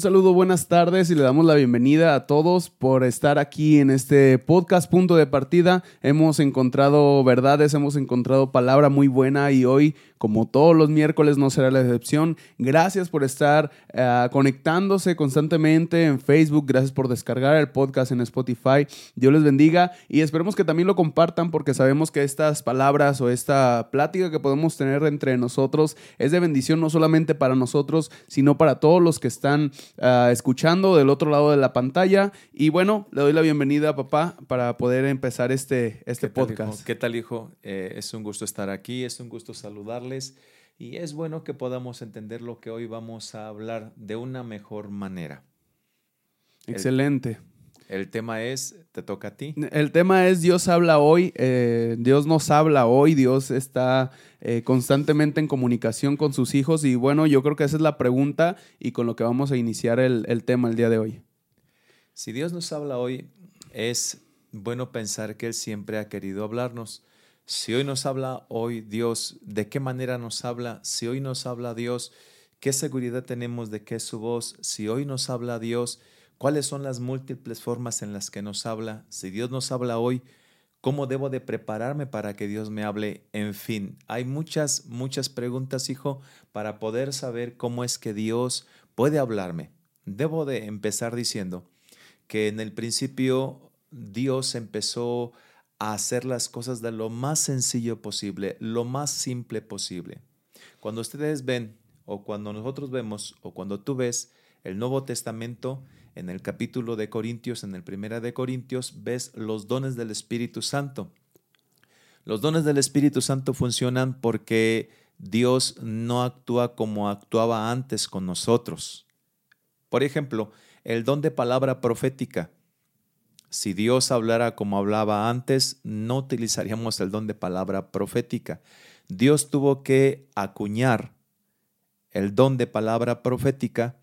Saludo, buenas tardes y le damos la bienvenida a todos por estar aquí en este podcast Punto de Partida. Hemos encontrado verdades, hemos encontrado palabra muy buena y hoy como todos los miércoles no será la excepción. Gracias por estar eh, conectándose constantemente en Facebook, gracias por descargar el podcast en Spotify. Dios les bendiga y esperemos que también lo compartan porque sabemos que estas palabras o esta plática que podemos tener entre nosotros es de bendición no solamente para nosotros, sino para todos los que están eh, escuchando del otro lado de la pantalla. Y bueno, le doy la bienvenida a papá para poder empezar este, este podcast. ¿Qué tal, hijo? Eh, es un gusto estar aquí, es un gusto saludarle y es bueno que podamos entender lo que hoy vamos a hablar de una mejor manera. Excelente. El, tema es, te toca a ti. El tema es Dios habla hoy, eh, Dios nos habla hoy, Dios está eh, constantemente en comunicación con sus hijos y bueno, yo creo que esa es la pregunta y con lo que vamos a iniciar el, el tema el día de hoy. Si Dios nos habla hoy, es bueno pensar que Él siempre ha querido hablarnos. Si hoy nos habla hoy Dios, ¿de qué manera nos habla? Si hoy nos habla Dios, ¿qué seguridad tenemos de que es su voz? Si hoy nos habla Dios, ¿cuáles son las múltiples formas en las que nos habla? Si Dios nos habla hoy, ¿cómo debo de prepararme para que Dios me hable? En fin, hay muchas, muchas preguntas, hijo, para poder saber cómo es que Dios puede hablarme. Debo de empezar diciendo que en el principio Dios empezó a hacer las cosas de lo más sencillo posible, lo más simple posible. Cuando ustedes ven, o cuando nosotros vemos, o cuando tú ves el Nuevo Testamento, en el capítulo de Corintios, en el primera de Corintios, ves los dones del Espíritu Santo. Los dones del Espíritu Santo funcionan porque Dios no actúa como actuaba antes con nosotros. Por ejemplo, el don de palabra profética. Si Dios hablara como hablaba antes, no utilizaríamos el don de palabra profética. Dios tuvo que acuñar el don de palabra profética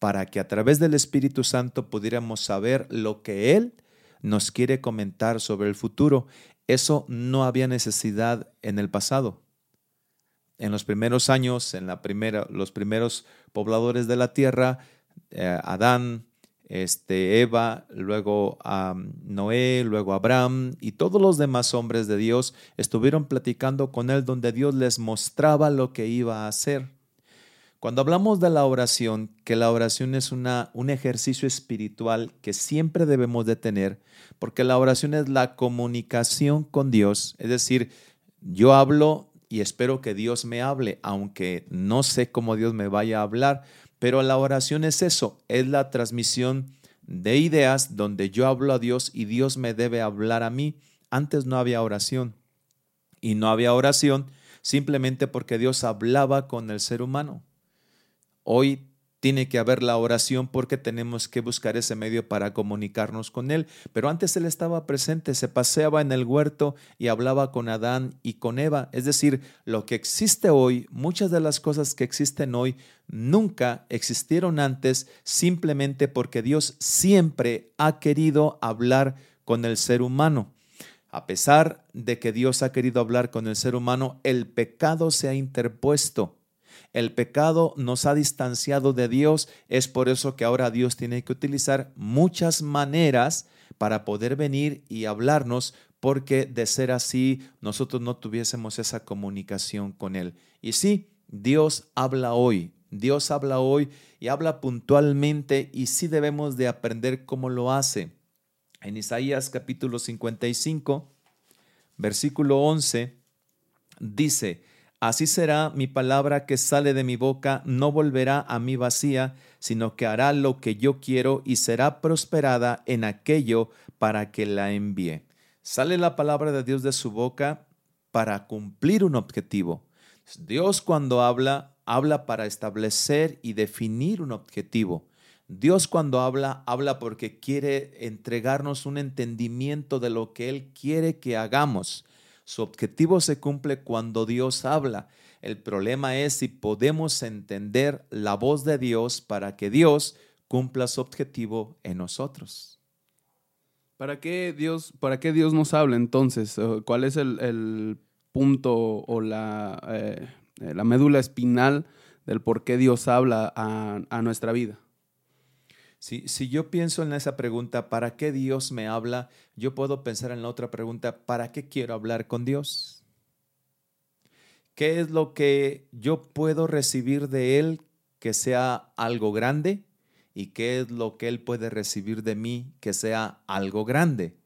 para que a través del Espíritu Santo pudiéramos saber lo que Él nos quiere comentar sobre el futuro. Eso no había necesidad en el pasado. En los primeros años, en la primera, los primeros pobladores de la tierra, eh, Adán, este, Eva, luego a Noé, luego Abraham y todos los demás hombres de Dios estuvieron platicando con él donde Dios les mostraba lo que iba a hacer. Cuando hablamos de la oración, que la oración es una, un ejercicio espiritual que siempre debemos de tener, porque la oración es la comunicación con Dios, es decir, yo hablo y espero que Dios me hable, aunque no sé cómo Dios me vaya a hablar, pero la oración es eso, es la transmisión de ideas donde yo hablo a Dios y Dios me debe hablar a mí. Antes no había oración. Y no había oración simplemente porque Dios hablaba con el ser humano. Hoy tiene que haber la oración porque tenemos que buscar ese medio para comunicarnos con Él. Pero antes Él estaba presente, se paseaba en el huerto y hablaba con Adán y con Eva. Es decir, lo que existe hoy, muchas de las cosas que existen hoy, nunca existieron antes simplemente porque Dios siempre ha querido hablar con el ser humano. A pesar de que Dios ha querido hablar con el ser humano, el pecado se ha interpuesto el pecado nos ha distanciado de Dios, es por eso que ahora Dios tiene que utilizar muchas maneras para poder venir y hablarnos, porque de ser así nosotros no tuviésemos esa comunicación con Él. Y sí, Dios habla hoy, Dios habla hoy y habla puntualmente y sí debemos de aprender cómo lo hace. En Isaías capítulo 55, versículo 11, dice, Así será mi palabra que sale de mi boca, no volverá a mí vacía, sino que hará lo que yo quiero y será prosperada en aquello para que la envíe. Sale la palabra de Dios de su boca para cumplir un objetivo. Dios cuando habla, habla para establecer y definir un objetivo. Dios cuando habla, habla porque quiere entregarnos un entendimiento de lo que Él quiere que hagamos. Su objetivo se cumple cuando Dios habla. El problema es si podemos entender la voz de Dios para que Dios cumpla su objetivo en nosotros. ¿Para qué Dios, para qué Dios nos habla entonces? ¿Cuál es el, punto o la, eh, la, médula espinal del por qué Dios habla a nuestra vida? Si, si yo pienso en esa pregunta, ¿para qué Dios me habla? Yo puedo pensar en la otra pregunta, ¿para qué quiero hablar con Dios? ¿Qué es lo que yo puedo recibir de Él que sea algo grande? ¿Y qué es lo que Él puede recibir de mí que sea algo grande?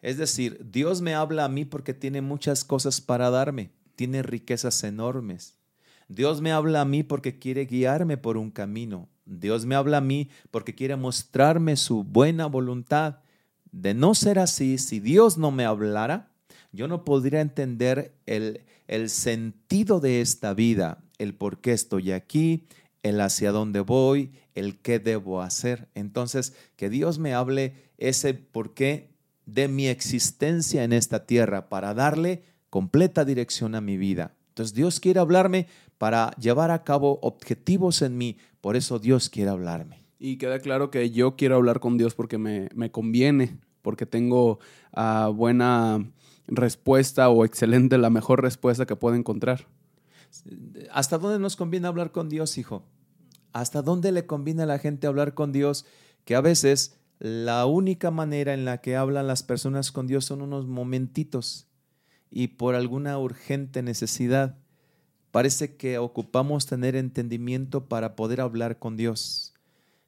Es decir, Dios me habla a mí porque tiene muchas cosas para darme, tiene riquezas enormes. Dios me habla a mí porque quiere guiarme por un camino. Dios me habla a mí porque quiere mostrarme su buena voluntad. De no ser así, si Dios no me hablara, yo no podría entender el, el sentido de esta vida, el por qué estoy aquí, el hacia dónde voy, el qué debo hacer. Entonces, que Dios me hable ese por qué de mi existencia en esta tierra para darle completa dirección a mi vida. Entonces Dios quiere hablarme para llevar a cabo objetivos en mí. Por eso Dios quiere hablarme. Y queda claro que yo quiero hablar con Dios porque me, conviene, porque tengo uh, buena respuesta o excelente, la mejor respuesta que puedo encontrar. ¿Hasta dónde nos conviene hablar con Dios, hijo? ¿Hasta dónde le conviene a la gente hablar con Dios? Que a veces la única manera en la que hablan las personas con Dios son unos momentitos y por alguna urgente necesidad. Parece que ocupamos tener entendimiento para poder hablar con Dios.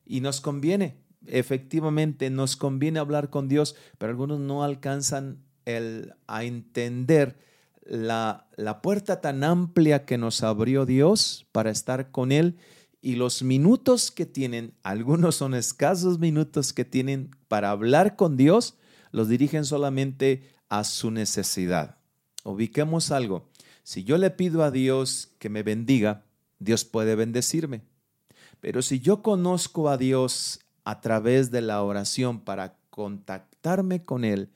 Y nos conviene, efectivamente, nos conviene hablar con Dios, pero algunos no alcanzan el, a entender la, la puerta tan amplia que nos abrió Dios para estar con Él y los minutos que tienen, algunos son escasos minutos que tienen para hablar con Dios, los dirigen solamente a su necesidad. Ubiquemos algo. Si yo le pido a Dios que me bendiga, Dios puede bendecirme. Pero si yo conozco a Dios a través de la oración para contactarme con Él,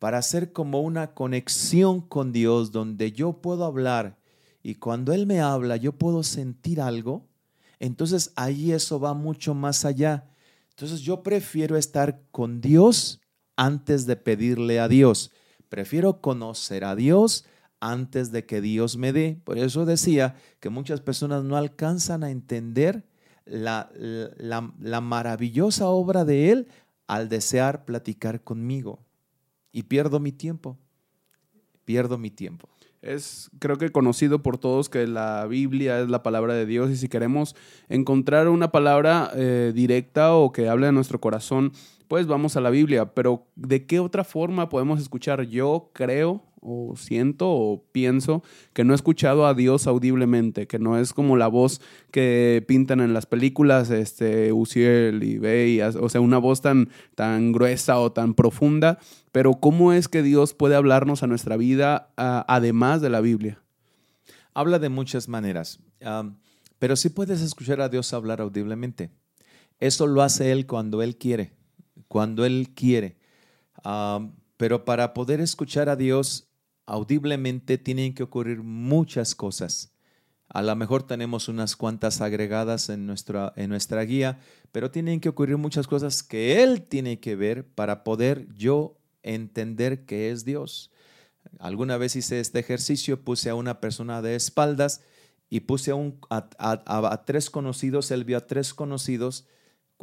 para hacer como una conexión con Dios donde yo puedo hablar y cuando Él me habla yo puedo sentir algo, entonces ahí eso va mucho más allá. Entonces yo prefiero estar con Dios antes de pedirle a Dios. Prefiero conocer a Dios antes de que Dios me dé. Por eso decía que muchas personas no alcanzan a entender la, la, maravillosa obra de Él al desear platicar conmigo. Y pierdo mi tiempo. Pierdo mi tiempo. Es creo que conocido por todos que la Biblia es la palabra de Dios y si queremos encontrar una palabra eh, directa o que hable de nuestro corazón, vamos a la Biblia. Pero ¿de qué otra forma podemos escuchar? Yo creo o siento o pienso que no he escuchado a Dios audiblemente, que no es como la voz que pintan en las películas, este, Uciel y Bey, o sea, una voz tan, tan gruesa o tan profunda, pero ¿cómo es que Dios puede hablarnos a nuestra vida además de la Biblia? Habla de muchas maneras, pero sí puedes escuchar a Dios hablar audiblemente. Eso lo hace Él cuando Él quiere, cuando Él quiere. pero para poder escuchar a Dios audiblemente tienen que ocurrir muchas cosas. A lo mejor tenemos unas cuantas agregadas en nuestra, en nuestra guía, pero tienen que ocurrir muchas cosas que Él tiene que ver para poder yo entender que es Dios. Alguna vez hice este ejercicio, puse a una persona de espaldas y puse a, un, a, tres conocidos, él vio a tres conocidos,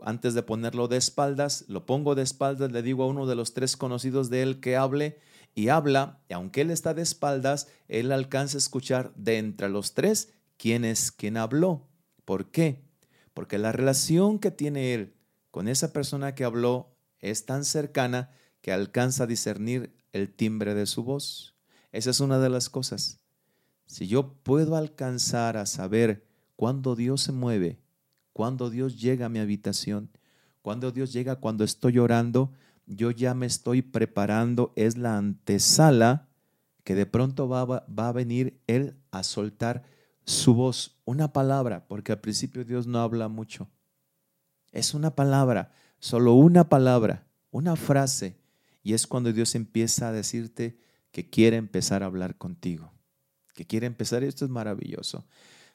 antes de ponerlo de espaldas, lo pongo de espaldas, le digo a uno de los tres conocidos de él que hable y habla, y aunque él está de espaldas, él alcanza a escuchar de entre los tres quién es quien habló. ¿Por qué? Porque la relación que tiene él con esa persona que habló es tan cercana que alcanza a discernir el timbre de su voz. Esa es una de las cosas. Si yo puedo alcanzar a saber cuándo Dios se mueve, cuándo Dios llega a mi habitación, cuándo Dios llega cuando estoy orando, yo ya me estoy preparando, es la antesala que de pronto va, a venir Él a soltar su voz, una palabra, porque al principio Dios no habla mucho. Es una palabra, solo una palabra, una frase, y es cuando Dios empieza a decirte que quiere empezar a hablar contigo, que quiere empezar, esto es maravilloso.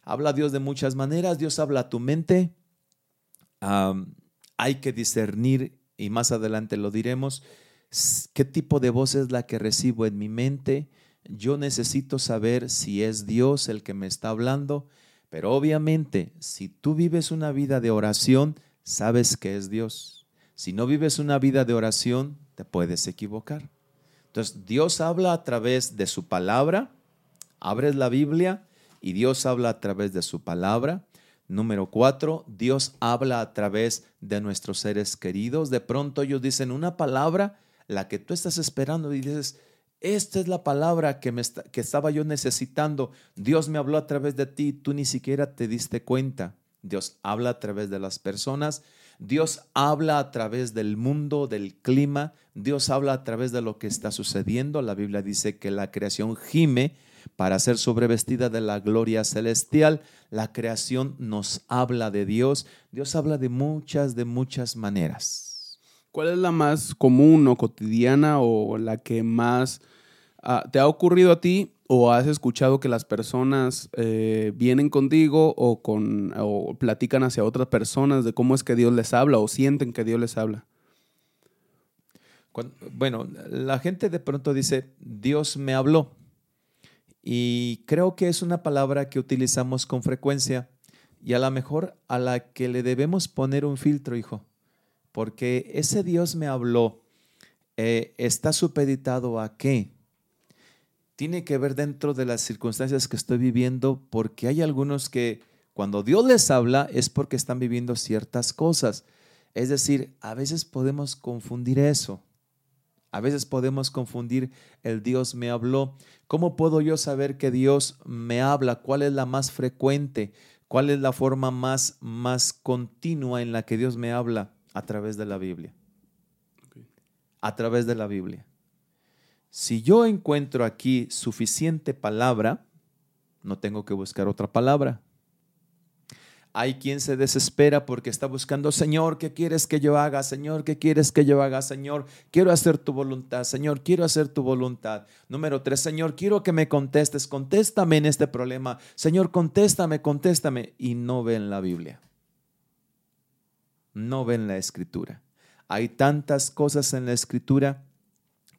Habla Dios de muchas maneras, Dios habla a tu mente, hay que discernir y más adelante lo diremos, qué tipo de voz es la que recibo en mi mente. Yo necesito saber si es Dios el que me está hablando, pero obviamente si tú vives una vida de oración, sabes que es Dios. Si no vives una vida de oración, te puedes equivocar. Entonces, Dios habla a través de su palabra, abres la Biblia y Dios habla a través de su palabra. Número cuatro, Dios habla a través de nuestros seres queridos. De pronto ellos dicen una palabra, la que tú estás esperando y dices, esta es la palabra que, me que estaba yo necesitando. Dios me habló a través de ti, tú ni siquiera te diste cuenta. Dios habla a través de las personas, Dios habla a través del mundo, del clima, Dios habla a través de lo que está sucediendo. La Biblia dice que la creación gime para ser sobrevestida de la gloria celestial. La creación nos habla de Dios. Dios habla de muchas, de muchas maneras. ¿Cuál es la más común o cotidiana o la que más ah, te ha ocurrido a ti o has escuchado que las personas eh, vienen contigo o, con, o platican hacia otras personas de cómo es que Dios les habla o sienten que Dios les habla? bueno, la gente de pronto dice, Dios me habló. Y creo que es una palabra que utilizamos con frecuencia y a lo mejor a la que le debemos poner un filtro, hijo. Porque ese Dios me habló eh, está supeditado a qué? tiene que ver dentro de las circunstancias que estoy viviendo, porque hay algunos que cuando Dios les habla es porque están viviendo ciertas cosas. Es decir, a veces podemos confundir eso. A veces podemos confundir el Dios me habló. ¿Cómo puedo yo saber que Dios me habla? ¿Cuál es la más frecuente? ¿Cuál es la forma más, más continua en la que Dios me habla? A través de la Biblia. A través de la Biblia. Si yo encuentro aquí suficiente palabra, no tengo que buscar otra palabra. Hay quien se desespera porque está buscando, Señor, ¿qué quieres que yo haga? Señor, ¿qué quieres que yo haga? Señor, quiero hacer tu voluntad. Señor, quiero hacer tu voluntad. Número tres, Señor, quiero que me contestes. Contéstame en este problema. Señor, contéstame, contéstame. Y no ven la Biblia. No ven la escritura. Hay tantas cosas en la escritura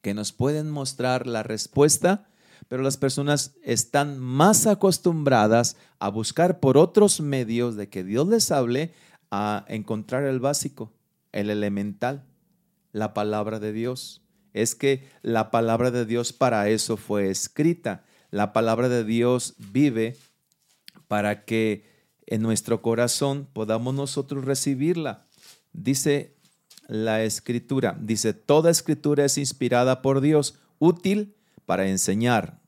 que nos pueden mostrar la respuesta, pero las personas están más acostumbradas a buscar por otros medios de que Dios les hable a encontrar el básico, el elemental, la palabra de Dios. Es que la palabra de Dios para eso fue escrita. La palabra de Dios vive para que en nuestro corazón podamos nosotros recibirla. Dice la escritura. Dice, toda escritura es inspirada por Dios, útil para enseñar.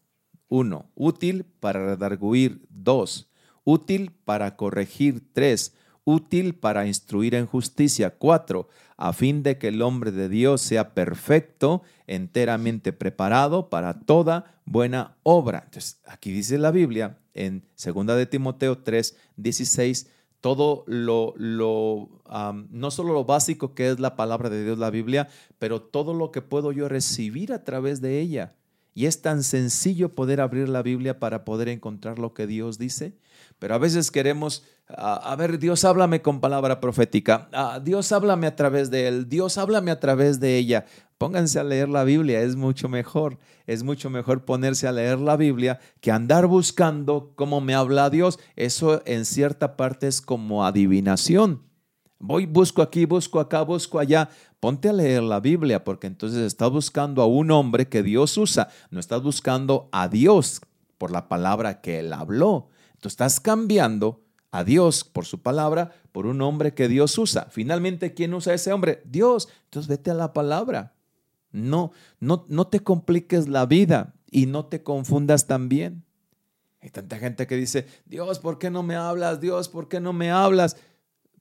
Uno, útil para redarguir. Dos, útil para corregir. Tres, útil para instruir en justicia. Cuatro, a fin de que el hombre de Dios sea perfecto, enteramente preparado para toda buena obra. Entonces, aquí dice la Biblia en 2 de Timoteo 3, 16, todo lo, lo no solo lo básico que es la palabra de Dios, la Biblia, pero todo lo que puedo yo recibir a través de ella. Y es tan sencillo poder abrir la Biblia para poder encontrar lo que Dios dice. Pero a veces queremos, a ver, Dios háblame con palabra profética. Dios háblame a través de él. Dios háblame a través de ella. Pónganse a leer la Biblia, es mucho mejor. Es mucho mejor ponerse a leer la Biblia que andar buscando cómo me habla Dios. Eso en cierta parte es como adivinación. Voy, busco aquí, busco acá, busco allá. Ponte a leer la Biblia porque entonces estás buscando a un hombre que Dios usa. No estás buscando a Dios por la palabra que él habló. Tú estás cambiando a Dios por su palabra por un hombre que Dios usa. Finalmente, ¿quién usa ese hombre? Dios. Entonces vete a la palabra. No, no, no te compliques la vida y no te confundas también. Hay tanta gente que dice, Dios, ¿por qué no me hablas? Dios, ¿por qué no me hablas?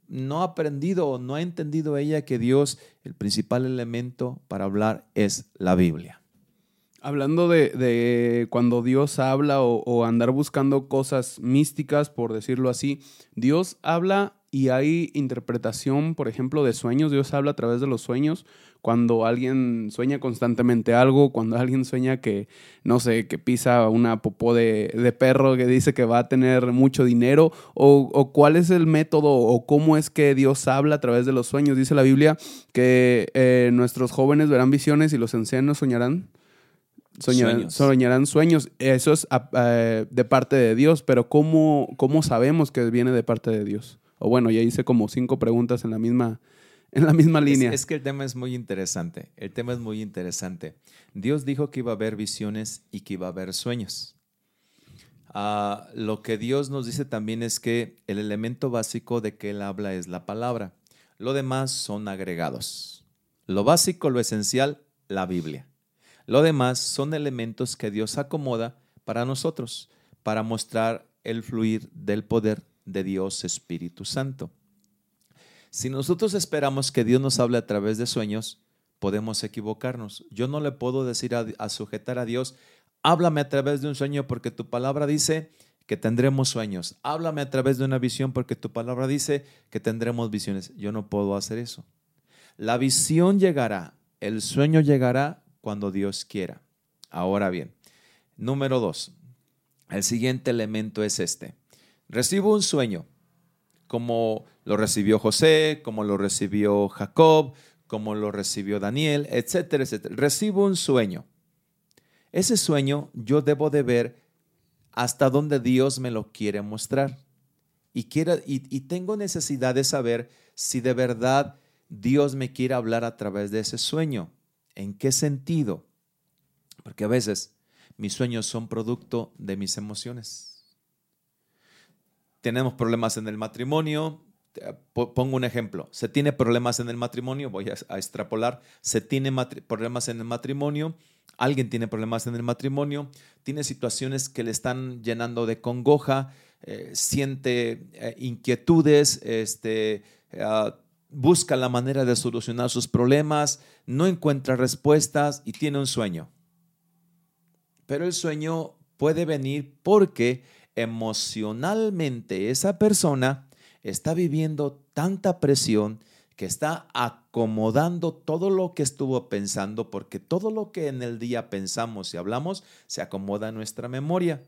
No ha aprendido o no ha entendido ella que Dios, el principal elemento para hablar es la Biblia. Hablando de, cuando Dios habla o, andar buscando cosas místicas, por decirlo así, Dios habla y hay interpretación, por ejemplo, de sueños. Dios habla a través de los sueños cuando alguien sueña constantemente algo, cuando alguien sueña que, no sé, que pisa una popó de, perro que dice que va a tener mucho dinero, o, cuál es el método o cómo es que Dios habla a través de los sueños. Dice la Biblia que eh, nuestros jóvenes verán visiones y los ancianos soñarán. Soñarán sueños. sueños. Eso es ah, eh, de parte de Dios, pero ¿cómo, ¿cómo sabemos que viene de parte de Dios? O bueno, ya hice como cinco preguntas en la misma, en la misma línea. Es, es, que el tema es muy interesante. El tema es muy interesante. Dios dijo que iba a haber visiones y que iba a haber sueños. Uh, lo que Dios nos dice también es que el elemento básico de que Él habla es la palabra. Lo demás son agregados. Lo básico, lo esencial, la Biblia. Lo demás son elementos que Dios acomoda para nosotros, para mostrar el fluir del poder de Dios Espíritu Santo. Si nosotros esperamos que Dios nos hable a través de sueños, podemos equivocarnos. Yo no le puedo decir a, sujetar a Dios, háblame a través de un sueño porque tu palabra dice que tendremos sueños. Háblame a través de una visión porque tu palabra dice que tendremos visiones. Yo no puedo hacer eso. La visión llegará, el sueño llegará cuando Dios quiera. Ahora bien, número dos, el siguiente elemento es este. Recibo un sueño, como lo recibió José, como lo recibió Jacob, como lo recibió Daniel, etcétera, etcétera. Recibo un sueño. Ese sueño yo debo de ver hasta dónde Dios me lo quiere mostrar. Y, y, tengo necesidad de saber si de verdad Dios me quiere hablar a través de ese sueño. ¿En qué sentido? Porque a veces mis sueños son producto de mis emociones. Tenemos problemas en el matrimonio. Pongo un ejemplo. Se tiene problemas en el matrimonio, voy a, extrapolar. Se tiene problemas en el matrimonio. Alguien tiene problemas en el matrimonio. Tiene situaciones que le están llenando de congoja. Eh, siente eh, inquietudes. Este, ah, busca la manera de solucionar sus problemas. No encuentra respuestas y tiene un sueño pero el sueño puede venir porque emocionalmente esa persona está viviendo tanta presión que está acomodando todo lo que estuvo pensando, porque todo lo que en el día pensamos y hablamos se acomoda en nuestra memoria.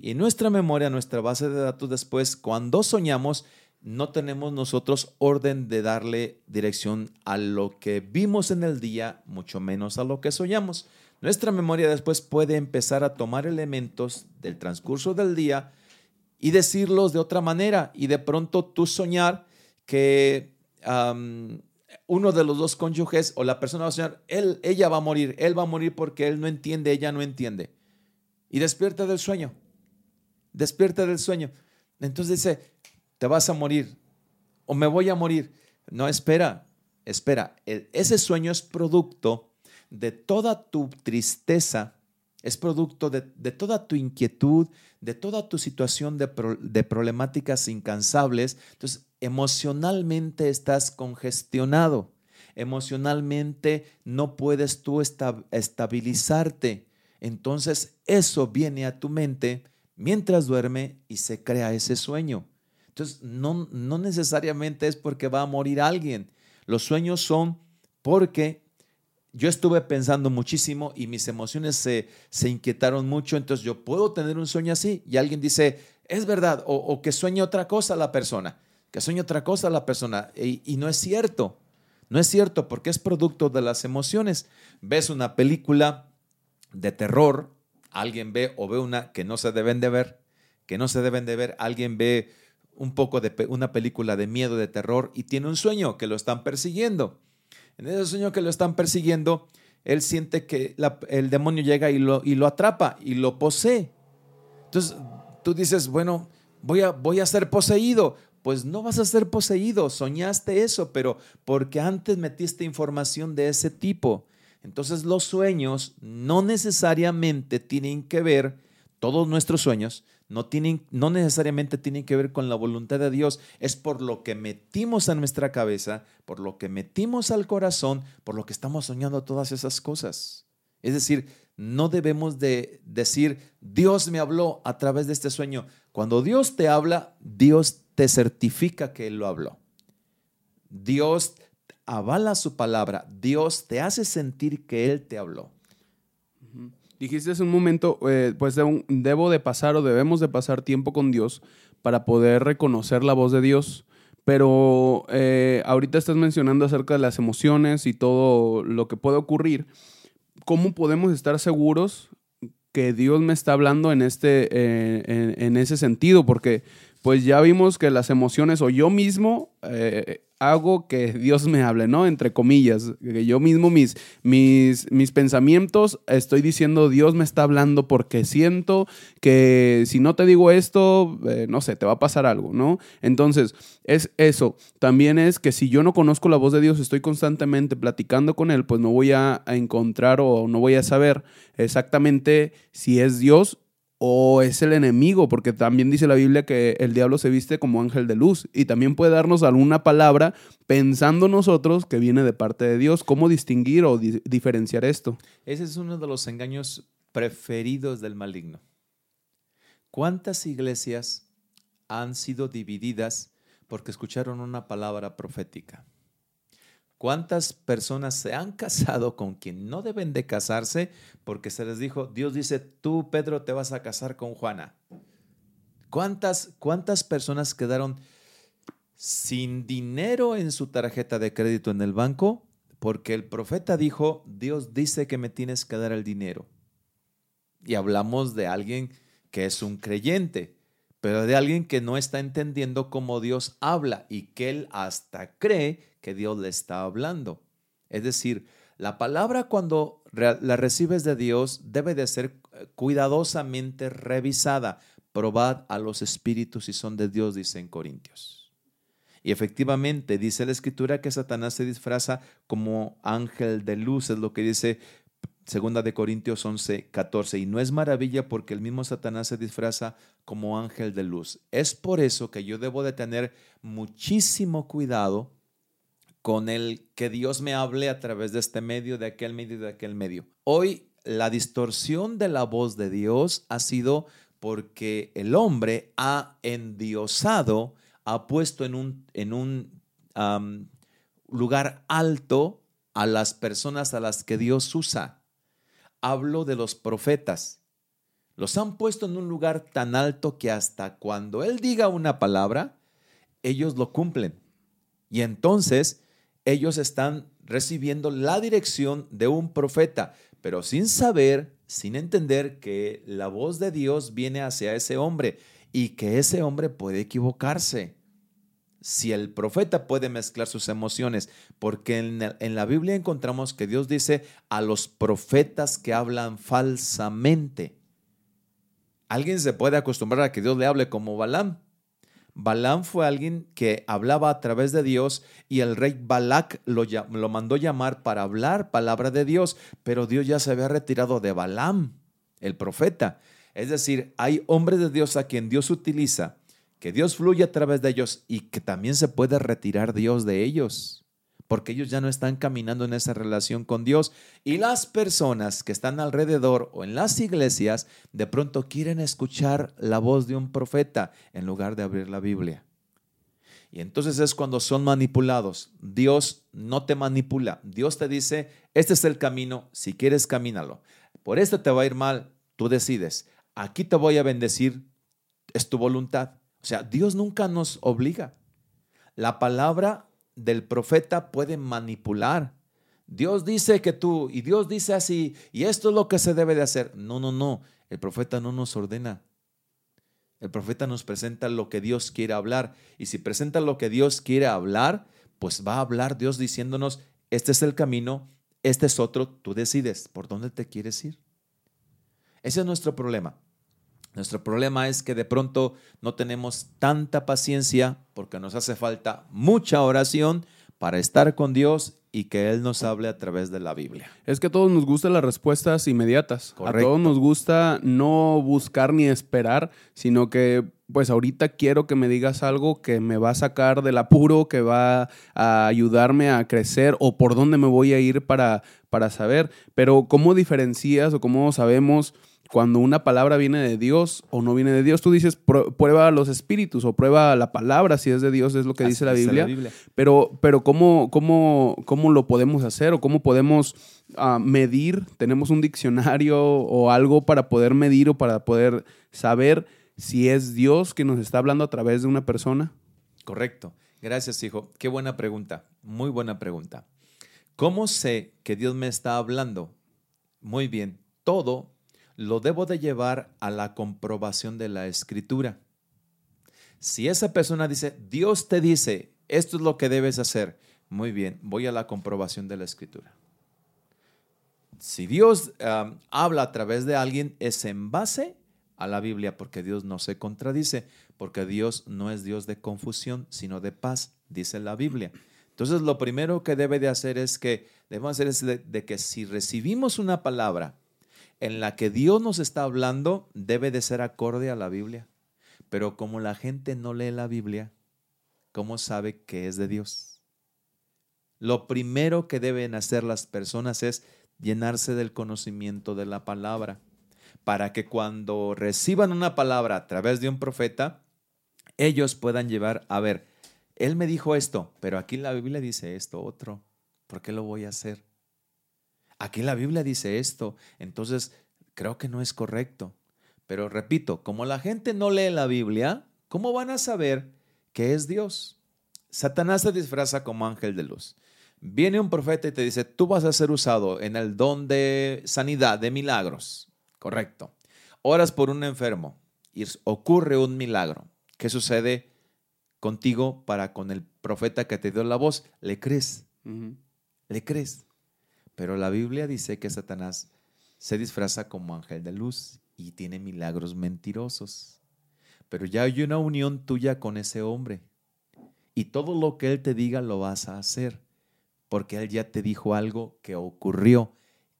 Y nuestra memoria, nuestra base de datos después, cuando soñamos, no tenemos nosotros orden de darle dirección a lo que vimos en el día, mucho menos a lo que soñamos. Nuestra memoria después puede empezar a tomar elementos del transcurso del día y decirlos de otra manera y de pronto tú soñar que uno de los dos cónyuges o la persona va a soñar, él, ella va a morir, él va a morir porque él no entiende, ella no entiende. Y despierta del sueño, despierta del sueño. Entonces dice, te vas a morir o me voy a morir. No, espera, espera, ese sueño es producto de toda tu tristeza, es producto de, toda tu inquietud, de toda tu situación de, problemáticas incansables. Entonces, emocionalmente estás congestionado. Emocionalmente no puedes tú estabilizarte. Entonces, eso viene a tu mente mientras duerme y se crea ese sueño. Entonces, no, no necesariamente es porque va a morir alguien. Los sueños son porque yo estuve pensando muchísimo y mis emociones se, inquietaron mucho, entonces yo puedo tener un sueño así y alguien dice, es verdad, o, que sueñe otra cosa la persona, que sueñe otra cosa la persona, y, y no es cierto, no es cierto porque es producto de las emociones. Ves una película de terror, alguien ve o ve una que no se deben de ver, que no se deben de ver, alguien ve un poco de una película de miedo, de terror y tiene un sueño que lo están persiguiendo en ese sueño que lo están persiguiendo, él siente que el demonio llega y lo, y lo atrapa y lo posee. Entonces tú dices, bueno, voy a, voy a ser poseído. Pues no vas a ser poseído, soñaste eso, pero porque antes metiste información de ese tipo. Entonces los sueños no necesariamente tienen que ver, todos nuestros sueños no, tienen, no necesariamente tienen que ver con la voluntad de Dios, es por lo que metimos a nuestra cabeza, por lo que metimos al corazón, por lo que estamos soñando todas esas cosas. Es decir, no debemos de decir, Dios me habló a través de este sueño. Cuando Dios te habla, Dios te certifica que Él lo habló. Dios avala su palabra, Dios te hace sentir que Él te habló. Dijiste hace un momento, eh, pues debo de pasar o debemos de pasar tiempo con Dios para poder reconocer la voz de Dios. Pero eh, ahorita estás mencionando acerca de las emociones y todo lo que puede ocurrir. ¿Cómo podemos estar seguros que Dios me está hablando en, este, eh, en, ese sentido? Porque pues ya vimos que las emociones o yo mismo eh, hago que Dios me hable, ¿no? Entre comillas, que yo mismo mis, mis, mis pensamientos estoy diciendo Dios me está hablando porque siento que si no te digo esto, eh, no sé, te va a pasar algo, ¿no? Entonces, es eso. También es que si yo no conozco la voz de Dios, estoy constantemente platicando con Él, pues no voy a encontrar o no voy a saber exactamente si es Dios o es el enemigo, porque también dice la Biblia que el diablo se viste como ángel de luz y también puede darnos alguna palabra pensando nosotros que viene de parte de Dios. ¿Cómo distinguir o diferenciar esto? Ese es uno de los engaños preferidos del maligno. ¿Cuántas iglesias han sido divididas porque escucharon una palabra profética? ¿Cuántas personas se han casado con quien no deben de casarse porque se les dijo, Dios dice, tú Pedro te vas a casar con Juana? ¿Cuántas, cuántas personas quedaron sin dinero en su tarjeta de crédito en el banco porque el profeta dijo, Dios dice que me tienes que dar el dinero? Y hablamos de alguien que es un creyente pero de alguien que no está entendiendo cómo Dios habla y que él hasta cree que Dios le está hablando. Es decir, la palabra cuando la recibes de Dios debe de ser eh, cuidadosamente revisada. Probad a los espíritus si son de Dios, dice en Corintios. Y efectivamente dice la escritura que Satanás se disfraza como ángel de luz, es lo que dice Segunda de Corintios 11, 14. Y no es maravilla porque el mismo Satanás se disfraza como ángel de luz. Es por eso que yo debo de tener muchísimo cuidado con el que Dios me hable a través de este medio, de aquel medio, de aquel medio. Hoy la distorsión de la voz de Dios ha sido porque el hombre ha endiosado, ha puesto en un, en un lugar alto a las personas a las que Dios usa hablo de los profetas. Los han puesto en un lugar tan alto que hasta cuando Él diga una palabra, ellos lo cumplen. Y entonces ellos están recibiendo la dirección de un profeta, pero sin saber, sin entender que la voz de Dios viene hacia ese hombre y que ese hombre puede equivocarse si el profeta puede mezclar sus emociones, porque en, la Biblia encontramos que Dios dice a los profetas que hablan falsamente. Alguien se puede acostumbrar a que Dios le hable como Balaam. Balaam fue alguien que hablaba a través de Dios y el rey Balak lo, lo mandó llamar para hablar palabra de Dios, pero Dios ya se había retirado de Balaam, el profeta. Es decir, hay hombres de Dios a quien Dios utiliza que Dios fluye a través de ellos y que también se puede retirar Dios de ellos, porque ellos ya no están caminando en esa relación con Dios. Y las personas que están alrededor o en las iglesias de pronto quieren escuchar la voz de un profeta en lugar de abrir la Biblia. Y entonces es cuando son manipulados. Dios no te manipula. Dios te dice, este es el camino, si quieres camínalo. Por esto te va a ir mal, tú decides. Aquí te voy a bendecir, es tu voluntad. O sea, Dios nunca nos obliga. La palabra del profeta puede manipular. Dios dice que tú, y Dios dice así, y esto es lo que se debe de hacer. No, no, no. El profeta no nos ordena. El profeta nos presenta lo que Dios quiere hablar. Y si presenta lo que Dios quiere hablar, pues va a hablar Dios diciéndonos, este es el camino, este es otro, tú decides por dónde te quieres ir. Ese es nuestro problema. Nuestro problema es que de pronto no tenemos tanta paciencia porque nos hace falta mucha oración para estar con Dios y que Él nos hable a través de la Biblia. Es que a todos nos gustan las respuestas inmediatas. A todos nos gusta no buscar ni esperar, sino que pues ahorita quiero que me digas algo que me va a sacar del apuro, que va a ayudarme a crecer o por dónde me voy a ir para, para saber. Pero ¿cómo diferencias o cómo sabemos? Cuando una palabra viene de Dios o no viene de Dios, tú dices prueba los espíritus o prueba la palabra si es de Dios, es lo que dice la Biblia. Pero, pero ¿cómo, cómo, ¿cómo lo podemos hacer o cómo podemos ah, medir? ¿Tenemos un diccionario o algo para poder medir o para poder saber si es Dios que nos está hablando a través de una persona? Correcto. Gracias, hijo. Qué buena pregunta. Muy buena pregunta. ¿Cómo sé que Dios me está hablando? Muy bien. Todo lo debo de llevar a la comprobación de la escritura. Si esa persona dice, Dios te dice, esto es lo que debes hacer, muy bien, voy a la comprobación de la escritura. Si Dios habla a través de alguien, es en base a la Biblia, porque Dios no se contradice, porque Dios no es Dios de confusión, sino de paz, dice la Biblia. Entonces, lo primero que debe de hacer es que, debemos hacer es de que si recibimos una palabra en la que Dios nos está hablando, debe de ser acorde a la Biblia. Pero como la gente no lee la Biblia, ¿cómo sabe que es de Dios? Lo primero que deben hacer las personas es llenarse del conocimiento de la palabra, para que cuando reciban una palabra a través de un profeta, ellos puedan llevar, a ver, él me dijo esto, pero aquí la Biblia dice esto otro, ¿por qué lo voy a hacer? Aquí la Biblia dice esto, entonces creo que no es correcto. Pero repito, como la gente no lee la Biblia, ¿cómo van a saber que es Dios? Satanás se disfraza como ángel de luz. Viene un profeta y te dice, tú vas a ser usado en el don de sanidad, de milagros. Correcto. Oras por un enfermo y ocurre un milagro. ¿Qué sucede contigo para con el profeta que te dio la voz? Le crees. Le crees. Pero la Biblia dice que Satanás se disfraza como ángel de luz y tiene milagros mentirosos. Pero ya hay una unión tuya con ese hombre. Y todo lo que él te diga lo vas a hacer porque Él ya te dijo algo que ocurrió.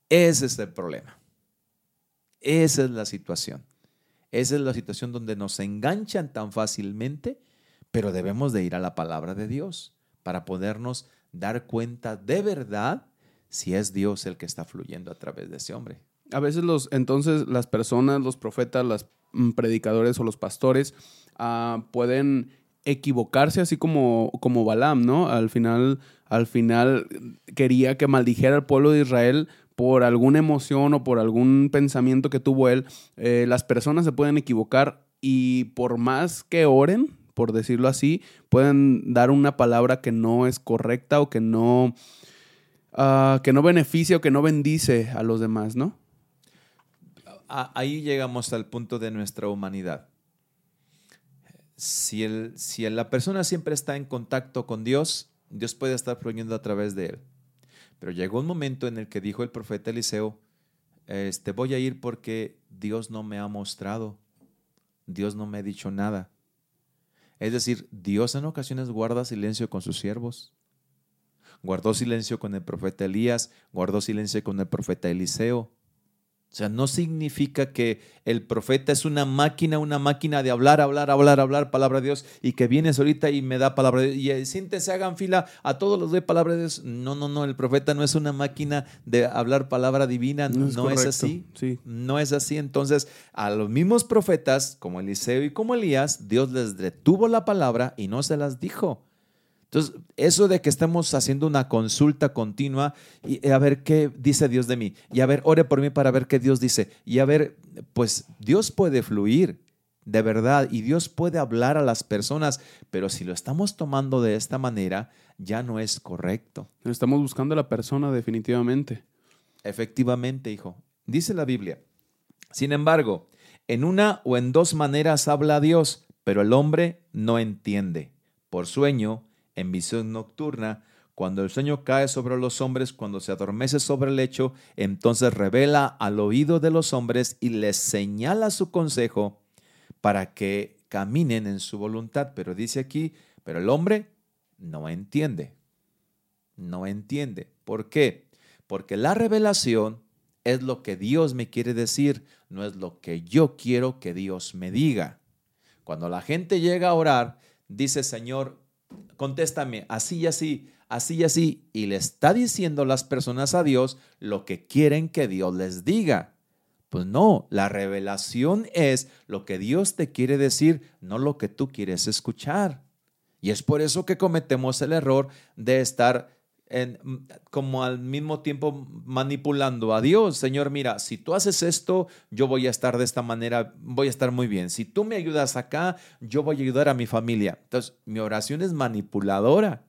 Ese es el problema. Esa es la situación. Esa es la situación donde nos enganchan tan fácilmente, pero debemos de ir a la palabra de Dios para podernos dar cuenta de verdad si es Dios el que está fluyendo a través de ese hombre. A veces los, entonces las personas, los profetas, los mm, predicadores o los pastores ah, pueden equivocarse así como, como Balaam, ¿no? Al final, al final quería que maldijera al pueblo de Israel por alguna emoción o por algún pensamiento que tuvo él. Eh, las personas se pueden equivocar y por más que oren, por decirlo así, pueden dar una palabra que no es correcta o que no, ah, que no beneficia o que no bendice a los demás, ¿no? Ahí llegamos al punto de nuestra humanidad si, el, si la persona siempre está en contacto con Dios, Dios puede estar fluyendo a través de él. Pero llegó un momento en el que dijo el profeta Eliseo, este, voy a ir porque Dios no me ha mostrado, Dios no me ha dicho nada. Es decir, Dios en ocasiones guarda silencio con sus siervos. Guardó silencio con el profeta Elías, guardó silencio con el profeta Eliseo. O sea, no significa que el profeta es una máquina, una máquina de hablar, hablar, hablar, hablar palabra de Dios y que vienes ahorita y me da palabra de Dios y eh, siéntese, hagan fila a todos los de palabra de Dios. No, no, no, el profeta no es una máquina de hablar palabra divina, no, es, así. Sí. No es así. Entonces, a los mismos profetas como Eliseo y como Elías, Dios les detuvo la palabra y no se las dijo. Entonces, eso de que estemos haciendo una consulta continua y a ver qué dice Dios de mí, y a ver, ore por mí para ver qué Dios dice, y a ver, pues Dios puede fluir de verdad y Dios puede hablar a las personas, pero si lo estamos tomando de esta manera, ya no es correcto. Estamos buscando a la persona definitivamente. Efectivamente, hijo. Dice la Biblia. Sin embargo, en una o en dos maneras habla Dios, pero el hombre no entiende. Por sueño, en visión nocturna, cuando el sueño cae sobre los hombres, cuando se adormece sobre el lecho, entonces revela al oído de los hombres y les señala su consejo para que caminen en su voluntad. Pero dice aquí, pero el hombre no entiende. No entiende. ¿Por qué? Porque la revelación es lo que Dios me quiere decir, no es lo que yo quiero que Dios me diga. Cuando la gente llega a orar, dice, Señor, contéstame así y así, así y así, y le está diciendo las personas a Dios lo que quieren que Dios les diga. Pues no, la revelación es lo que Dios te quiere decir, no lo que tú quieres escuchar. Y es por eso que cometemos el error de estar como al mismo tiempo manipulando a Dios. Señor, mira, si tú haces esto, yo voy a estar de esta manera, voy a estar muy bien. Si tú me ayudas acá, yo voy a ayudar a mi familia. Entonces, mi oración es manipuladora.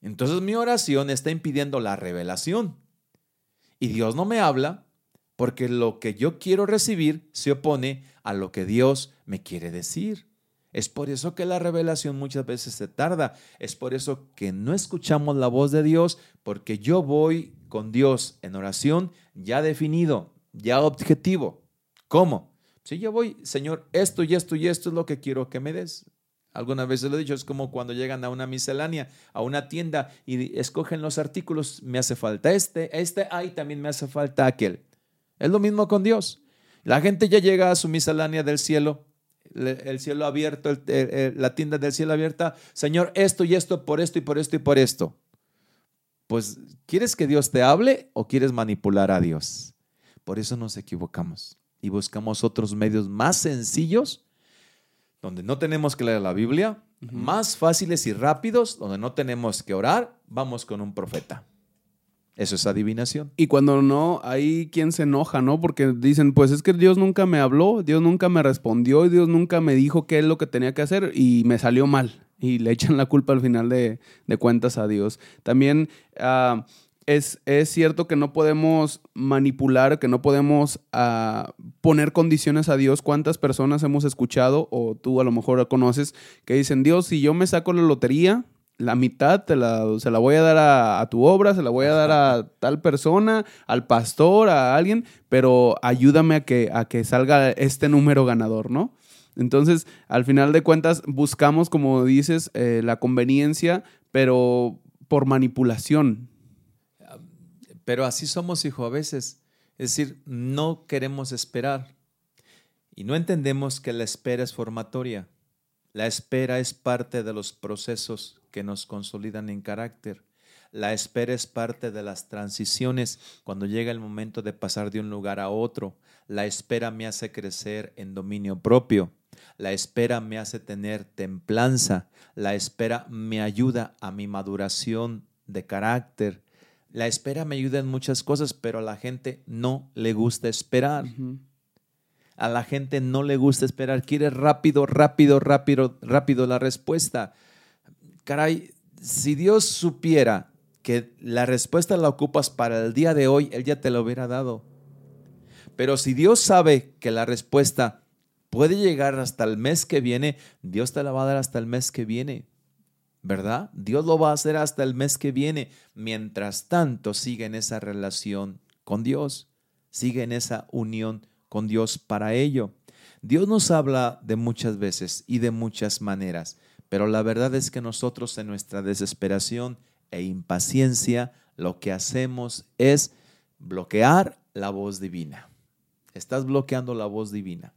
Entonces, mi oración está impidiendo la revelación. Y Dios no me habla porque lo que yo quiero recibir se opone a lo que Dios me quiere decir. Es por eso que la revelación muchas veces se tarda. Es por eso que no escuchamos la voz de Dios, porque yo voy con Dios en oración ya definido, ya objetivo. ¿Cómo? Si yo voy, Señor, esto y esto y esto es lo que quiero que me des. Algunas veces lo he dicho, es como cuando llegan a una miscelánea, a una tienda y escogen los artículos, me hace falta este, este, ahí también me hace falta aquel. Es lo mismo con Dios. La gente ya llega a su miscelánea del cielo, el cielo abierto, la tienda del cielo abierta, Señor, esto y esto, por esto y por esto y por esto. Pues, ¿quieres que Dios te hable o quieres manipular a Dios? Por eso nos equivocamos y buscamos otros medios más sencillos donde no tenemos que leer la Biblia, más fáciles y rápidos, donde no tenemos que orar, vamos con un profeta. Eso es adivinación. Y cuando no, hay quien se enoja, ¿no? Porque dicen, pues es que Dios nunca me habló, Dios nunca me respondió y Dios nunca me dijo qué es lo que tenía que hacer y me salió mal. Y le echan la culpa al final de, cuentas a Dios. También ah, es, cierto que no podemos manipular, que no podemos ah, poner condiciones a Dios. ¿Cuántas personas hemos escuchado, o tú a lo mejor conoces, que dicen, Dios, si yo me saco la lotería, la mitad te la, se la voy a dar a, tu obra, se la voy a dar a tal persona, al pastor, a alguien, pero ayúdame a que, a que salga este número ganador, ¿no? Entonces, al final de cuentas, buscamos, como dices, eh, la conveniencia, pero por manipulación. Pero así somos, hijo, a veces. Es decir, no queremos esperar y no entendemos que la espera es formatoria. La espera es parte de los procesos que nos consolidan en carácter. La espera es parte de las transiciones cuando llega el momento de pasar de un lugar a otro. La espera me hace crecer en dominio propio. La espera me hace tener templanza. La espera me ayuda a mi maduración de carácter. La espera me ayuda en muchas cosas, pero a la gente no le gusta esperar. A la gente no le gusta esperar, quiere rápido, rápido, rápido, rápido la respuesta. Caray, si Dios supiera que la respuesta la ocupas para el día de hoy, Él ya te lo hubiera dado. Pero si Dios sabe que la respuesta puede llegar hasta el mes que viene, Dios te la va a dar hasta el mes que viene. ¿verdad? Dios lo va a hacer hasta el mes que viene. Mientras tanto, sigue en esa relación con Dios, sigue en esa unión con Dios para ello. Dios nos habla de muchas veces y de muchas maneras, pero la verdad es que nosotros en nuestra desesperación e impaciencia lo que hacemos es bloquear la voz divina. Estás bloqueando la voz divina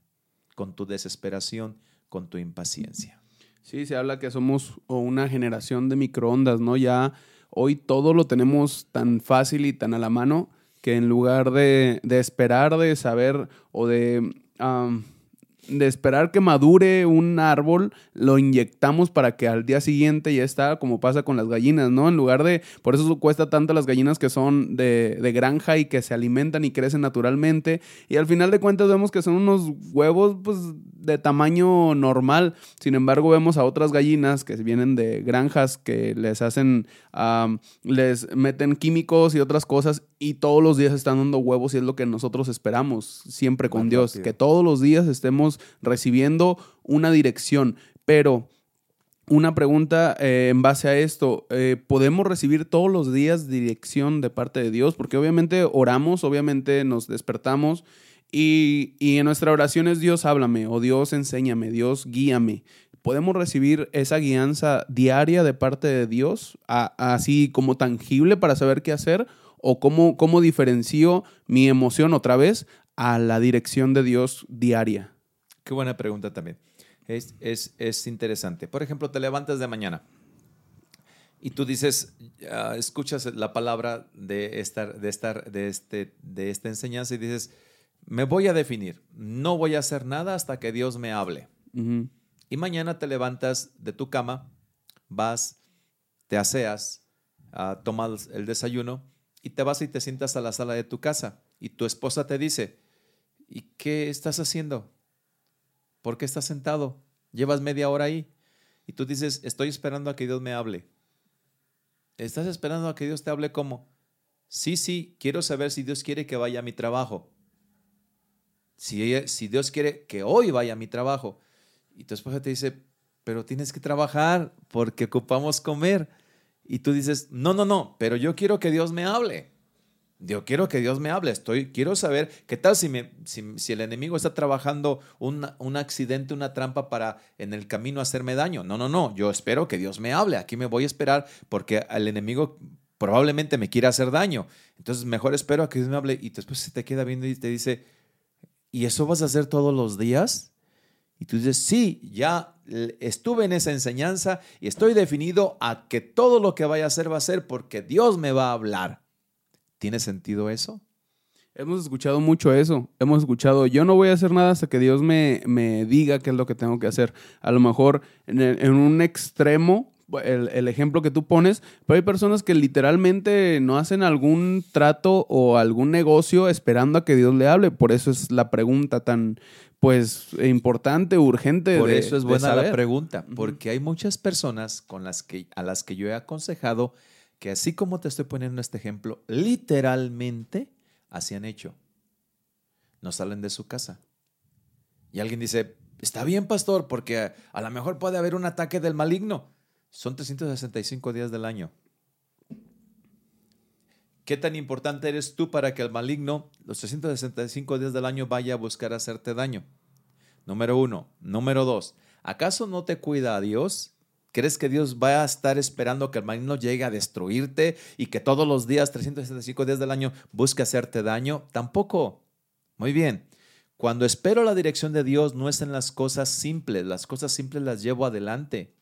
con tu desesperación, con tu impaciencia. Sí, se habla que somos una generación de microondas, ¿no? Ya hoy todo lo tenemos tan fácil y tan a la mano que en lugar de, esperar, de saber o de de esperar que madure un árbol, lo inyectamos para que al día siguiente ya está, como pasa con las gallinas, ¿no? En lugar de, por eso cuesta tanto las gallinas que son de, de, granja y que se alimentan y crecen naturalmente. Y al final de cuentas vemos que son unos huevos, pues, de tamaño normal. Sin embargo, vemos a otras gallinas que vienen de granjas que les hacen, les meten químicos y otras cosas y todos los días están dando huevos y es lo que nosotros esperamos siempre con Dios, que todos los días estemos recibiendo una dirección. Pero una pregunta eh, en base a esto, eh, ¿podemos recibir todos los días dirección de parte de Dios? Porque obviamente oramos, obviamente nos despertamos y, y en nuestra oración es Dios háblame o Dios enséñame, Dios guíame. ¿Podemos recibir esa guianza diaria de parte de Dios, así como tangible para saber qué hacer? ¿O cómo, cómo diferencio mi emoción otra vez a la dirección de Dios diaria? Qué buena pregunta también. Es, es, interesante. Por ejemplo, te levantas de mañana y tú dices, escuchas la palabra de, estar, de, estar, de, este, de esta enseñanza y dices, me voy a definir, no voy a hacer nada hasta que Dios me hable. Y mañana te levantas de tu cama, vas, te aseas, uh, tomas el desayuno y te vas y te sientas a la sala de tu casa y tu esposa te dice, ¿y qué estás haciendo? ¿Por qué estás sentado? Llevas media hora ahí y tú dices, estoy esperando a que Dios me hable. ¿Estás esperando a que Dios te hable cómo? Sí, sí, quiero saber si Dios quiere que vaya a mi trabajo. Si, si Dios quiere que hoy vaya a mi trabajo. Y tu esposa te dice, pero tienes que trabajar porque ocupamos comer. Y tú dices, no, no, no, pero yo quiero que Dios me hable. Yo quiero que Dios me hable. Estoy, quiero saber qué tal si, me, si, el enemigo está trabajando un, un, accidente, una trampa para en el camino hacerme daño. No, no, no. Yo espero que Dios me hable. Aquí me voy a esperar porque el enemigo probablemente me quiera hacer daño. Entonces, mejor espero a que Dios me hable. Y después se te queda viendo y te dice, ¿y eso vas a hacer todos los días? Y tú dices, sí, ya estuve en esa enseñanza y estoy definido a que todo lo que vaya a hacer va a ser porque Dios me va a hablar. ¿Tiene sentido eso? Hemos escuchado mucho eso. Hemos escuchado, yo no voy a hacer nada hasta que Dios me, me diga qué es lo que tengo que hacer. A lo mejor en, en un extremo el, ejemplo que tú pones, pero hay personas que literalmente no hacen algún trato o algún negocio esperando a que Dios le hable. Por eso es la pregunta tan, pues, importante, urgente. Por eso es buena la pregunta, porque hay muchas personas con las que, a las que yo he aconsejado que así como te estoy poniendo este ejemplo, literalmente así han hecho. No salen de su casa. Y alguien dice, está bien, pastor, porque a lo mejor puede haber un ataque del maligno. Son 365 días del año. ¿Qué tan importante eres tú para que el maligno, los 365 días del año, vaya a buscar hacerte daño? Número uno. Número dos. ¿Acaso no te cuida a Dios? ¿Crees que Dios va a estar esperando que el maligno llegue a destruirte y que todos los días, 365 días del año, busque hacerte daño? Tampoco. Muy bien. Cuando espero la dirección de Dios no es en las cosas simples, las cosas simples las llevo adelante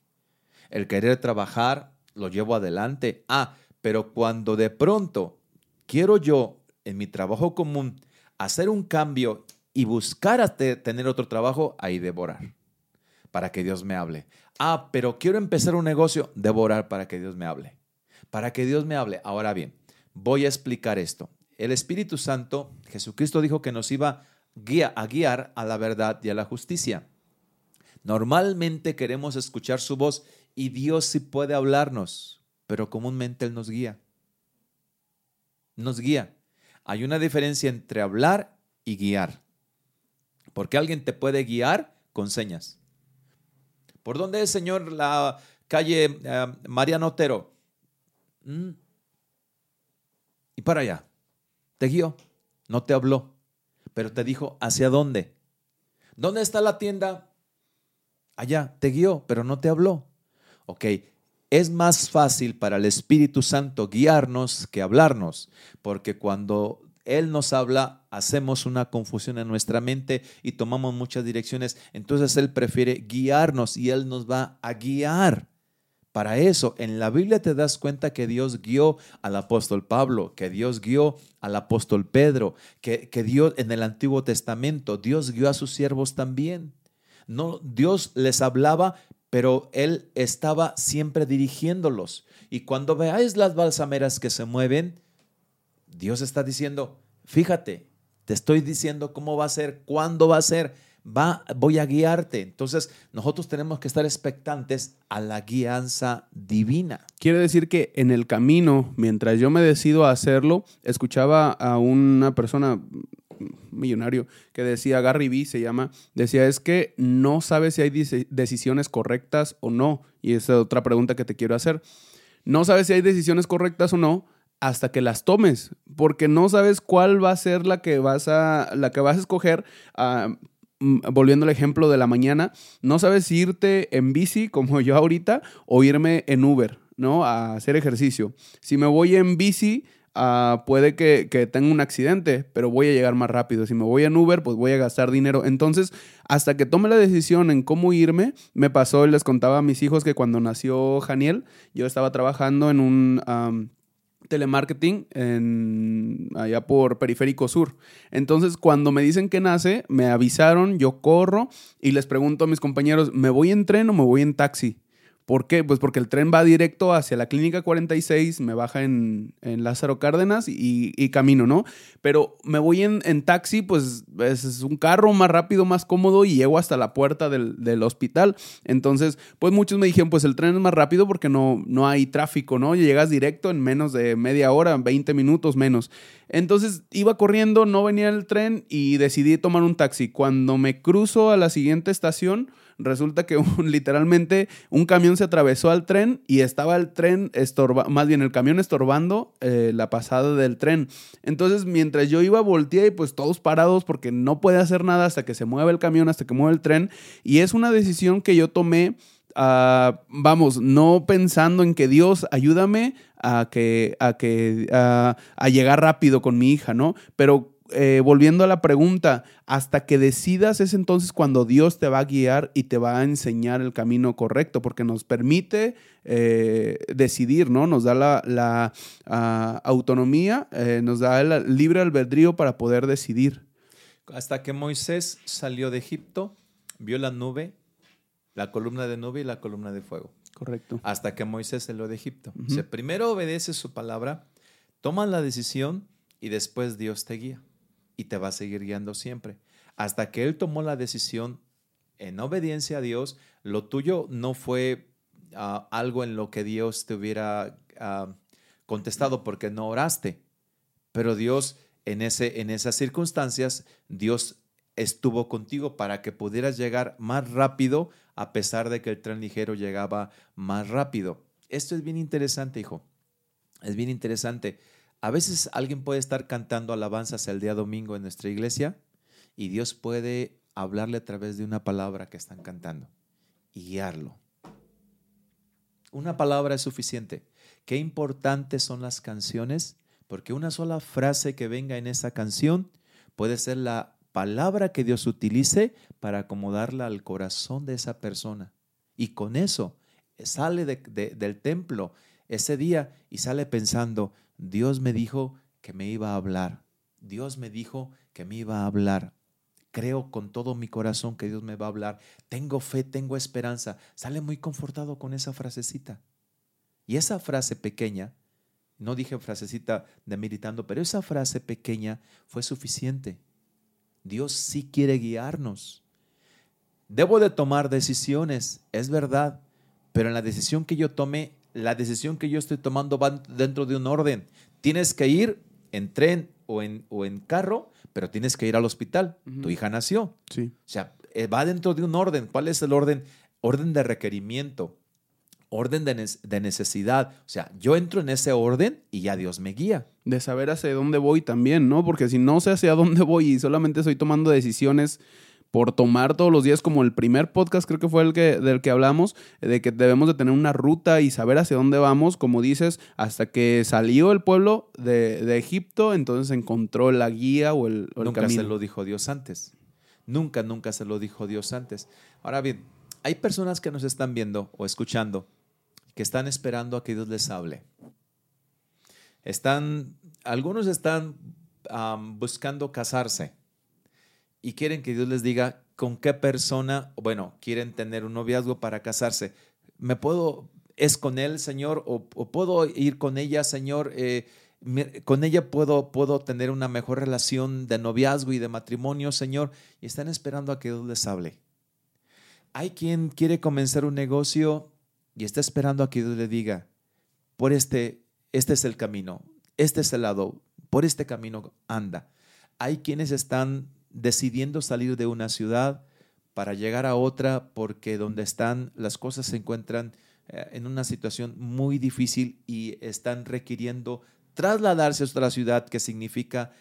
el querer trabajar, lo llevo adelante. Ah, pero cuando de pronto quiero yo en mi trabajo común hacer un cambio y buscar tener otro trabajo, ahí devorar para que Dios me hable. Ah, pero quiero empezar un negocio, devorar para que Dios me hable. Para que Dios me hable. Ahora bien, voy a explicar esto. El Espíritu Santo, Jesucristo dijo que nos iba a guiar a la verdad y a la justicia. Normalmente queremos escuchar su voz y Dios sí puede hablarnos, pero comúnmente Él nos guía. Nos guía. Hay una diferencia entre hablar y guiar. Porque alguien te puede guiar con señas. ¿Por dónde es, Señor, la calle eh, Mariano Otero? Mm. Y para allá. Te guió. No te habló. Pero te dijo, ¿hacia dónde? ¿Dónde está la tienda? Allá. Te guió, pero no te habló. Ok, es más fácil para el Espíritu Santo guiarnos que hablarnos, porque cuando Él nos habla, hacemos una confusión en nuestra mente y tomamos muchas direcciones. Entonces Él prefiere guiarnos y Él nos va a guiar. Para eso, en la Biblia te das cuenta que Dios guió al apóstol Pablo, que Dios guió al apóstol Pedro, que, que Dios en el Antiguo Testamento, Dios guió a sus siervos también. No, Dios les hablaba, pero Él estaba siempre dirigiéndolos. Y cuando veáis las balsameras que se mueven, Dios está diciendo, fíjate, te estoy diciendo cómo va a ser, cuándo va a ser, va, voy a guiarte. Entonces, nosotros tenemos que estar expectantes a la guianza divina. Quiere decir que en el camino, mientras yo me decido a hacerlo, escuchaba a una persona millonario que decía, Gary Vee se llama, decía, es que no sabes si hay decisiones correctas o no. Y esa es otra pregunta que te quiero hacer. No sabes si hay decisiones correctas o no hasta que las tomes, porque no sabes cuál va a ser la que vas a, la que vas a escoger. Ah, mm, volviendo al ejemplo de la mañana, no sabes si irte en bici como yo ahorita o irme en Uber, ¿no? A hacer ejercicio. Si me voy en bici, Ah, puede que, tenga un accidente, pero voy a llegar más rápido. Si me voy en Uber, pues voy a gastar dinero. Entonces, hasta que tome la decisión en cómo irme, me pasó y les contaba a mis hijos que cuando nació Janiel, yo estaba trabajando en un... telemarketing en, allá por Periférico Sur. Entonces, cuando me dicen que nace, me avisaron, yo corro y les pregunto a mis compañeros, ¿me voy en tren o me voy en taxi? ¿Por qué? Pues porque el tren va directo hacia la clínica 46, me baja en, Lázaro Cárdenas y, camino, ¿no? Pero me voy en, taxi, pues es un carro más rápido, más cómodo y llego hasta la puerta del, hospital. Entonces, pues muchos me dijeron, pues el tren es más rápido porque no, no hay tráfico, ¿no? Llegas directo en menos de media hora, 20 minutos menos. Entonces iba corriendo, no venía el tren y decidí tomar un taxi. Cuando me cruzo a la siguiente estación, resulta que literalmente un camión se atravesó al tren y estaba el tren estorba, más bien el camión estorbando eh, la pasada del tren. Entonces, mientras yo iba, volteé y pues todos parados porque no puede hacer nada hasta que se mueva el camión, hasta que mueva el tren. Y es una decisión que yo tomé. Ah, vamos, no pensando en que Dios ayúdame a que a que a llegar rápido con mi hija, ¿no? Pero eh, volviendo a la pregunta, hasta que decidas es entonces cuando Dios te va a guiar y te va a enseñar el camino correcto, porque nos permite eh, decidir, ¿no? Nos da la, ah, autonomía, eh, nos da el libre albedrío para poder decidir. Hasta que Moisés salió de Egipto, vio la nube, la columna de nube y la columna de fuego. Correcto. Hasta que Moisés salió de Egipto. primero obedece su palabra, toma la decisión y después Dios te guía y te va a seguir guiando siempre. Hasta que Él tomó la decisión en obediencia a Dios, lo tuyo no fue ah, algo en lo que Dios te hubiera ah, contestado porque no oraste, pero Dios en, ese, en esas circunstancias, Dios estuvo contigo para que pudieras llegar más rápido a pesar de que el tren ligero llegaba más rápido. Esto es bien interesante, hijo. Es bien interesante. A veces alguien puede estar cantando alabanzas el día domingo en nuestra iglesia y Dios puede hablarle a través de una palabra que están cantando y guiarlo. Una palabra es suficiente. Qué importantes son las canciones, porque una sola frase que venga en esa canción puede ser la palabra que Dios utilice para acomodarla al corazón de esa persona. Y con eso sale del templo ese día y sale pensando, Dios me dijo que me iba a hablar. Dios me dijo que me iba a hablar. Creo con todo mi corazón que Dios me va a hablar. Tengo fe, tengo esperanza. Sale muy confortado con esa frasecita. Y esa frase pequeña, no dije frasecita de meditando, pero esa frase pequeña fue suficiente. Dios sí quiere guiarnos. Debo de tomar decisiones, es verdad, pero en la decisión que yo tome la decisión que yo estoy tomando va dentro de un orden. Tienes que ir en tren o en, o en carro, pero tienes que ir al hospital. Tu hija nació. Sí. O sea, eh, va dentro de un orden. ¿Cuál es el orden? Orden de requerimiento, orden de, de, necesidad. O sea, yo entro en ese orden y ya Dios me guía. De saber hacia dónde voy también, ¿no? Porque si no sé hacia dónde voy y solamente estoy tomando decisiones por tomar todos los días, como el primer podcast creo que fue el que, del que hablamos, de que debemos de tener una ruta y saber hacia dónde vamos, como dices, hasta que salió el pueblo de, Egipto, entonces encontró la guía o el, o nunca se lo dijo Dios antes. Nunca, nunca se lo dijo Dios antes. Ahora bien, hay personas que nos están viendo o escuchando que están esperando a que Dios les hable. Están, algunos están buscando casarse y quieren que Dios les diga con qué persona, bueno, quieren tener un noviazgo para casarse. ¿Me puedo, es con él, Señor? ¿O, puedo ir con ella, Señor? Eh, con ella puedo, puedo tener una mejor relación de noviazgo y de matrimonio, Señor. Y están esperando a que Dios les hable. Hay quien quiere comenzar un negocio y está esperando a que Dios le diga, por este, este es el camino, este es el lado, por este camino anda. Hay quienes están decidiendo salir de una ciudad para llegar a otra porque donde están las cosas se encuentran eh, en una situación muy difícil y están requiriendo trasladarse a otra ciudad que significa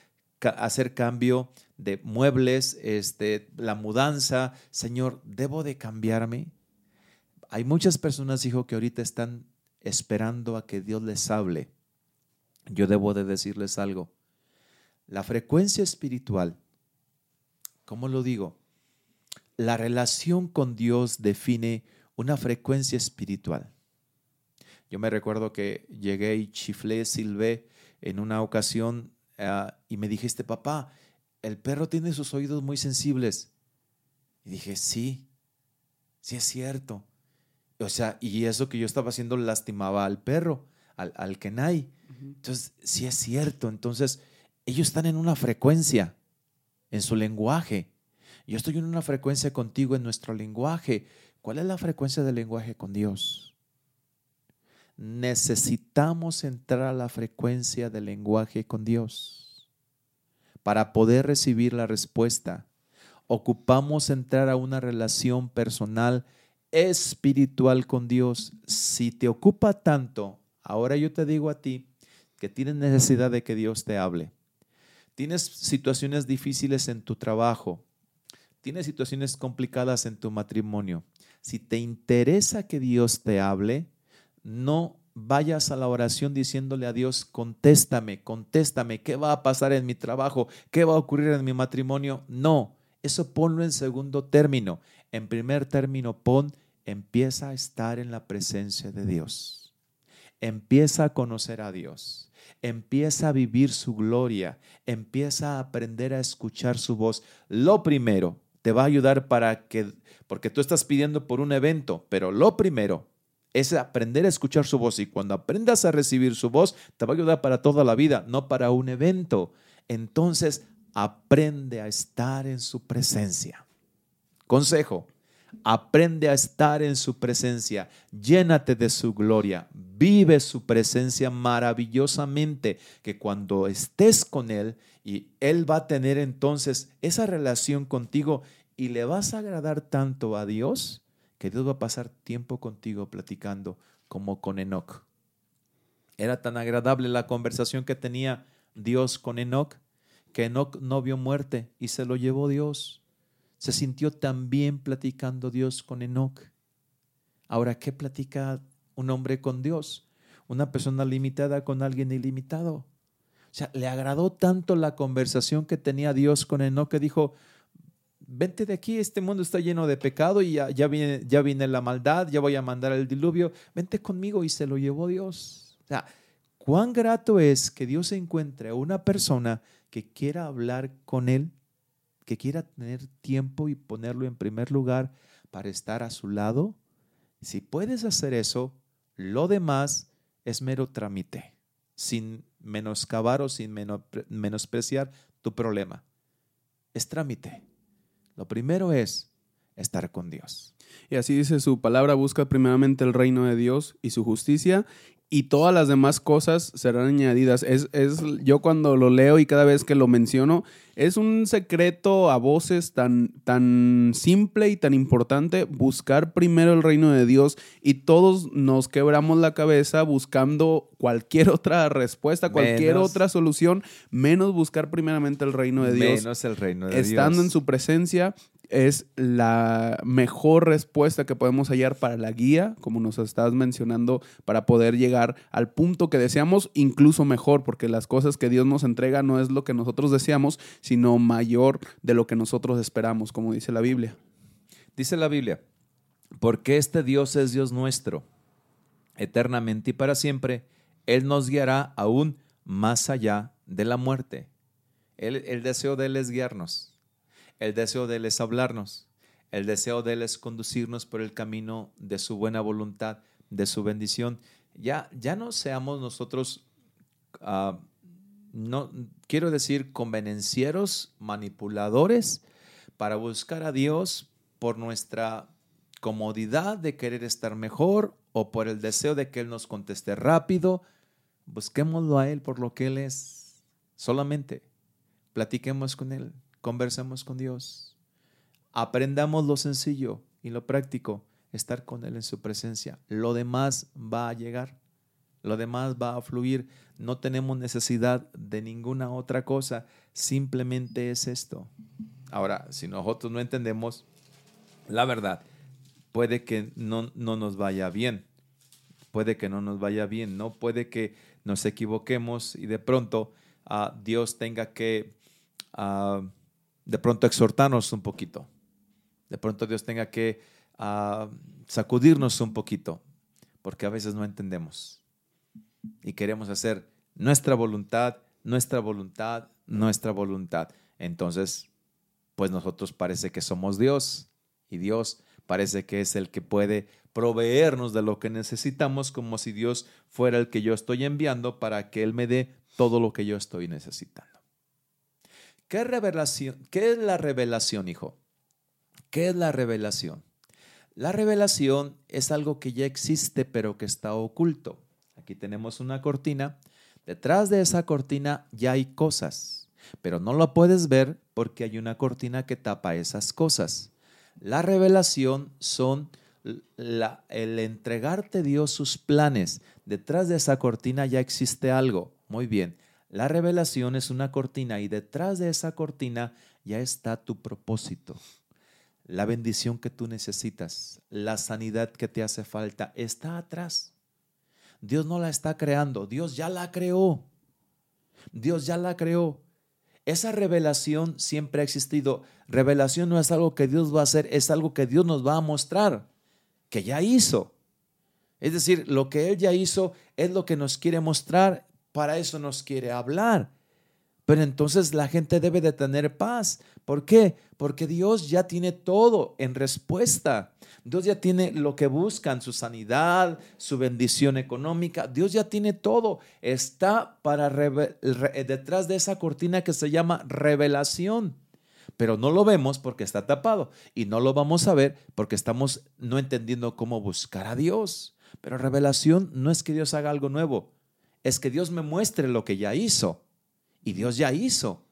hacer cambio de muebles, este, la mudanza. Señor, ¿debo de cambiarme? Hay muchas personas, hijo, que ahorita están esperando a que Dios les hable. Yo debo de decirles algo. La frecuencia espiritual ¿Cómo lo digo? La relación con Dios define una frecuencia espiritual. Yo me recuerdo que llegué y chiflé, silbé en una ocasión ah, y me dijiste, papá, el perro tiene sus oídos muy sensibles. Y dije, sí, sí es cierto. O sea, y eso que yo estaba haciendo lastimaba al perro, al, al Kenai. Entonces, sí es cierto. Entonces, ellos están en una frecuencia en su lenguaje. Yo estoy en una frecuencia contigo en nuestro lenguaje. ¿Cuál es la frecuencia del lenguaje con Dios? Necesitamos entrar a la frecuencia del lenguaje con Dios. para poder recibir la respuesta. Ocupamos entrar a una relación personal espiritual con Dios. Si te ocupa tanto, ahora yo te digo a ti que tienes necesidad de que Dios te hable. Tienes situaciones difíciles en tu trabajo. Tienes situaciones complicadas en tu matrimonio. Si te interesa que Dios te hable, no vayas a la oración diciéndole a Dios, contéstame, contéstame, ¿qué va a pasar en mi trabajo? ¿Qué va a ocurrir en mi matrimonio? No, eso ponlo en segundo término. En primer término, pon, empieza a estar en la presencia de Dios. Empieza a conocer a Dios. Empieza a vivir su gloria. Empieza a aprender a escuchar su voz. Lo primero te va a ayudar para que, porque tú estás pidiendo por un evento, pero lo primero es aprender a escuchar su voz y cuando aprendas a recibir su voz, te va a ayudar para toda la vida, no para un evento. Entonces, aprende a estar en su presencia. Consejo, aprende a estar en su presencia, llénate de su gloria, vive su presencia maravillosamente, que cuando estés con Él y Él va a tener entonces esa relación contigo y le vas a agradar tanto a Dios que Dios va a pasar tiempo contigo platicando como con Enoch. Era tan agradable la conversación que tenía Dios con Enoch que Enoch no vio muerte y se lo llevó Dios. Se sintió tan bien platicando Dios con Enoch. Ahora, ¿qué platica un hombre con Dios? Una persona limitada con alguien ilimitado. O sea, le agradó tanto la conversación que tenía Dios con Enoch que dijo, vente de aquí, este mundo está lleno de pecado y ya, viene, ya viene la maldad, ya voy a mandar el diluvio, vente conmigo y se lo llevó Dios. O sea, cuán grato es que Dios encuentre a una persona que quiera hablar con Él, que quiera tener tiempo y ponerlo en primer lugar para estar a su lado. Si puedes hacer eso, lo demás es mero trámite, sin menoscabar o sin menospreciar tu problema. Es trámite. Lo primero es estar con Dios. Y así dice su palabra, busca primeramente el reino de Dios y su justicia y todas las demás cosas serán añadidas. Es, es, yo cuando lo leo y cada vez que lo menciono, es un secreto a voces tan, tan simple y tan importante buscar primero el reino de Dios y todos nos quebramos la cabeza buscando cualquier otra respuesta, cualquier otra solución, menos buscar primeramente el reino de Dios. Menos el reino de Dios. Estando en su presencia es la mejor respuesta que podemos hallar para la guía, como nos estás mencionando, para poder llegar al punto que deseamos, incluso mejor, porque las cosas que Dios nos entrega no es lo que nosotros deseamos, sino mayor de lo que nosotros esperamos, como dice la Biblia. Dice la Biblia, porque este Dios es Dios nuestro, eternamente y para siempre, Él nos guiará aún más allá de la muerte. el deseo de Él es guiarnos el deseo de Él es hablarnos. El deseo de Él es conducirnos por el camino de su buena voluntad, de su bendición. Ya, ya no seamos nosotros, ah, no quiero decir convenencieros, manipuladores, para buscar a Dios por nuestra comodidad de querer estar mejor o por el deseo de que Él nos conteste rápido. Busquémoslo a Él por lo que Él es. Solamente platiquemos con Él conversemos con Dios. Aprendamos lo sencillo y lo práctico, estar con Él en su presencia. Lo demás va a llegar, lo demás va a fluir. No tenemos necesidad de ninguna otra cosa, simplemente es esto. Ahora, si nosotros no entendemos la verdad, puede que no, no nos vaya bien, puede que no nos vaya bien, no puede que nos equivoquemos y de pronto uh, Dios tenga que... Uh, de pronto exhortarnos un poquito. De pronto Dios tenga que ah, sacudirnos un poquito, porque a veces no entendemos y queremos hacer nuestra voluntad, nuestra voluntad, nuestra voluntad. Entonces, pues nosotros parece que somos Dios y Dios parece que es el que puede proveernos de lo que necesitamos como si Dios fuera el que yo estoy enviando para que Él me dé todo lo que yo estoy necesitando. ¿Qué, revelación, ¿Qué es la revelación, hijo? ¿Qué es la revelación? La revelación es algo que ya existe pero que está oculto. Aquí tenemos una cortina. Detrás de esa cortina ya hay cosas. pero no lo puedes ver porque hay una cortina que tapa esas cosas. La revelación son el entregarte Dios sus planes. Detrás de esa cortina ya existe algo. Muy bien. La revelación es una cortina y detrás de esa cortina ya está tu propósito. La bendición que tú necesitas, la sanidad que te hace falta, está atrás. Dios no la está creando, Dios ya la creó. Dios ya la creó. Esa revelación siempre ha existido. Revelación no es algo que Dios va a hacer, es algo que Dios nos va a mostrar, que ya hizo. Es decir, lo que Él ya hizo es lo que nos quiere mostrar, para eso nos quiere hablar. Pero entonces la gente debe de tener paz. ¿Por qué? Porque Dios ya tiene todo en respuesta. Dios ya tiene lo que buscan, su sanidad, su bendición económica. Dios ya tiene todo. Está para detrás de esa cortina que se llama revelación. Pero no lo vemos porque está tapado y no lo vamos a ver porque estamos no entendiendo cómo buscar a Dios. Pero revelación no es que Dios haga algo nuevo, es que Dios me muestre lo que ya hizo. Y Dios ya hizo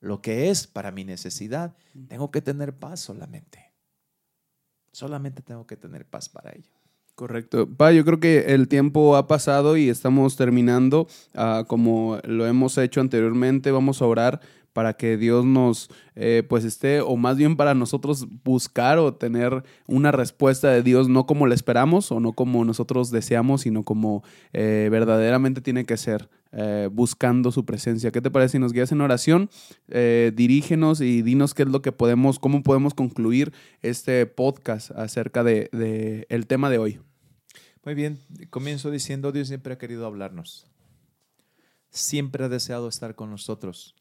lo que es para mi necesidad. Tengo que tener paz solamente. Solamente tengo que tener paz para ello. Correcto. Pa, yo creo que el tiempo ha pasado y estamos terminando. Ah, como lo hemos hecho anteriormente, vamos a orar para que Dios nos, eh, pues esté, o más bien para nosotros buscar o tener una respuesta de Dios, no como la esperamos o no como nosotros deseamos, sino como eh, verdaderamente tiene que ser, eh, buscando su presencia. ¿Qué te parece si nos guías en oración? dirígenos y dinos qué es lo que podemos, cómo podemos concluir este podcast acerca de, de el tema de hoy. Muy bien, comienzo diciendo, Dios siempre ha querido hablarnos. Siempre ha deseado estar con nosotros.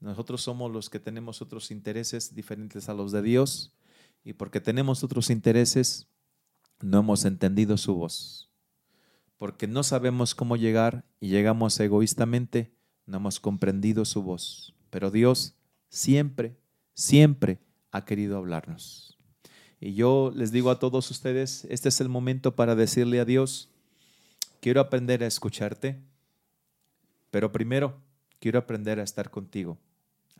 Nosotros somos los que tenemos otros intereses diferentes a los de Dios y porque tenemos otros intereses no hemos entendido su voz. Porque no sabemos cómo llegar y llegamos egoístamente, no hemos comprendido su voz. Pero Dios siempre, siempre ha querido hablarnos. Y yo les digo a todos ustedes, este es el momento para decirle a Dios, quiero aprender a escucharte, pero primero quiero aprender a estar contigo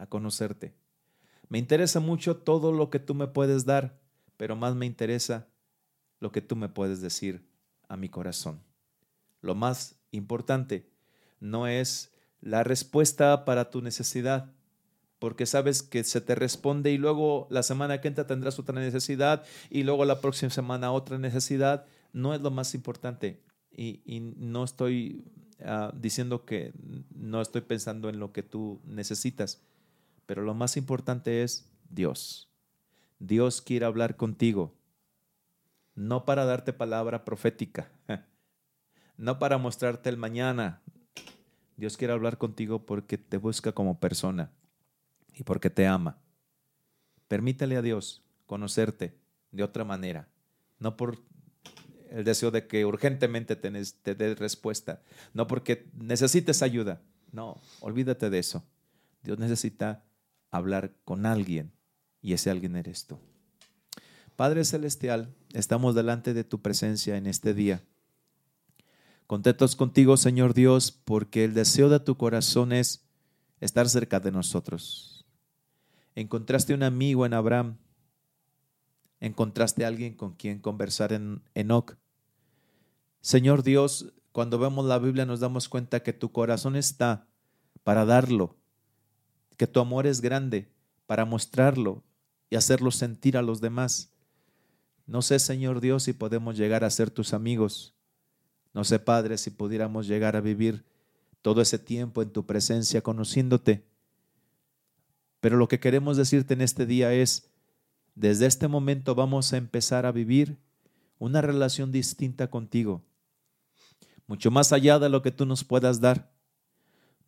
a conocerte. Me interesa mucho todo lo que tú me puedes dar, pero más me interesa lo que tú me puedes decir a mi corazón. Lo más importante no es la respuesta para tu necesidad, porque sabes que se te responde y luego la semana que entra tendrás otra necesidad y luego la próxima semana otra necesidad. No es lo más importante y, no estoy ah, diciendo que no estoy pensando en lo que tú necesitas, pero lo más importante es Dios. Dios quiere hablar contigo, no para darte palabra profética, no para mostrarte el mañana. Dios quiere hablar contigo porque te busca como persona y porque te ama. Permítale a Dios conocerte de otra manera, no por el deseo de que urgentemente te, dé respuesta, no porque necesites ayuda. No, olvídate de eso. Dios necesita hablar con alguien y ese alguien eres tú. Padre Celestial, estamos delante de tu presencia en este día. Contentos contigo, Señor Dios, porque el deseo de tu corazón es estar cerca de nosotros. Encontraste un amigo en Abraham. Encontraste a alguien con quien conversar en Enoch. Señor Dios, cuando vemos la Biblia nos damos cuenta que tu corazón está para darlo que tu amor es grande para mostrarlo y hacerlo sentir a los demás. No sé, Señor Dios, si podemos llegar a ser tus amigos. No sé, Padre, si pudiéramos llegar a vivir todo ese tiempo en tu presencia conociéndote. Pero lo que queremos decirte en este día es, desde este momento vamos a empezar a vivir una relación distinta contigo, mucho más allá de lo que tú nos puedas dar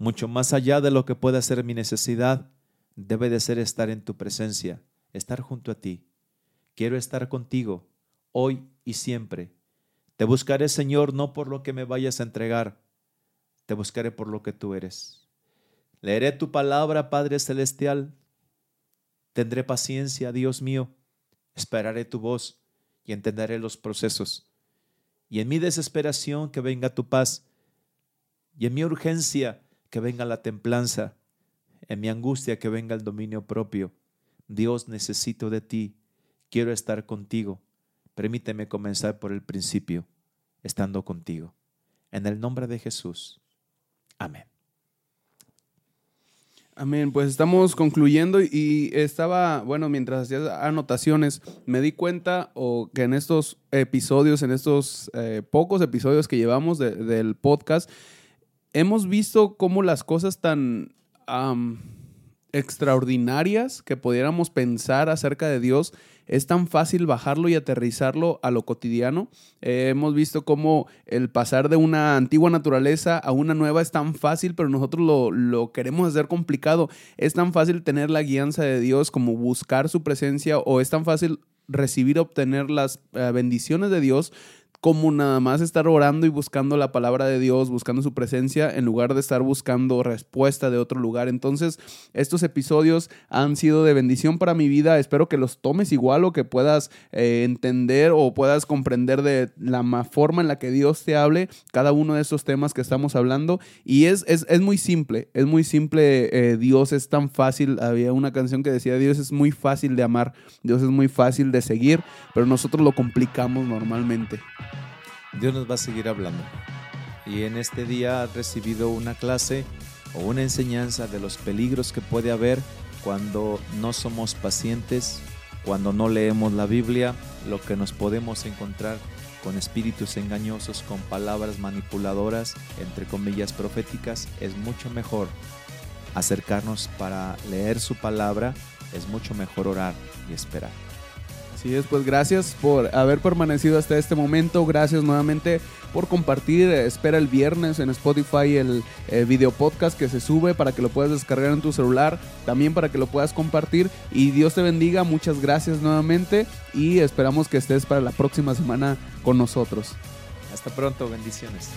mucho más allá de lo que pueda ser mi necesidad, debe de ser estar en tu presencia, estar junto a ti. Quiero estar contigo hoy y siempre. Te buscaré, Señor, no por lo que me vayas a entregar, te buscaré por lo que tú eres. Leeré tu palabra, Padre Celestial. Tendré paciencia, Dios mío. Esperaré tu voz y entenderé los procesos. Y en mi desesperación que venga tu paz. Y en mi urgencia que venga la templanza. En mi angustia que venga el dominio propio. Dios, necesito de ti. Quiero estar contigo. Permíteme comenzar por el principio, estando contigo. En el nombre de Jesús. Amén. Amén, pues estamos concluyendo y estaba, bueno, mientras hacía anotaciones, me di cuenta o que en estos episodios, en estos eh, pocos episodios que llevamos del podcast, hemos visto cómo las cosas tan extraordinarias que pudiéramos pensar acerca de Dios es tan fácil bajarlo y aterrizarlo a lo cotidiano. Eh, hemos visto cómo el pasar de una antigua naturaleza a una nueva es tan fácil, pero nosotros lo, lo queremos hacer complicado. Es tan fácil tener la guianza de Dios como buscar su presencia o es tan fácil recibir, obtener las eh, bendiciones de Dios como nada más estar orando y buscando la palabra de Dios, buscando su presencia, en lugar de estar buscando respuesta de otro lugar. Entonces, estos episodios han sido de bendición para mi vida. Espero que los tomes igual o que puedas eh, entender o puedas comprender de la forma en la que Dios te hable cada uno de estos temas que estamos hablando. Y es, es, muy simple, es muy simple. Eh, Dios es tan fácil. Había una canción que decía, Dios es muy fácil de amar, Dios es muy fácil de seguir, pero nosotros lo complicamos normalmente. Dios nos va a seguir hablando. Y en este día has recibido una clase o una enseñanza de los peligros que puede haber cuando no somos pacientes, cuando no leemos la Biblia, lo que nos podemos encontrar con espíritus engañosos, con palabras manipuladoras, entre comillas proféticas, es mucho mejor acercarnos para leer su palabra, es mucho mejor orar y esperar. Así es, pues gracias por haber permanecido hasta este momento. Gracias nuevamente por compartir. Espera el viernes en Spotify el eh, video podcast que se sube para que lo puedas descargar en tu celular, también para que lo puedas compartir. Y Dios te bendiga. Muchas gracias nuevamente y esperamos que estés para la próxima semana con nosotros. Hasta pronto, bendiciones.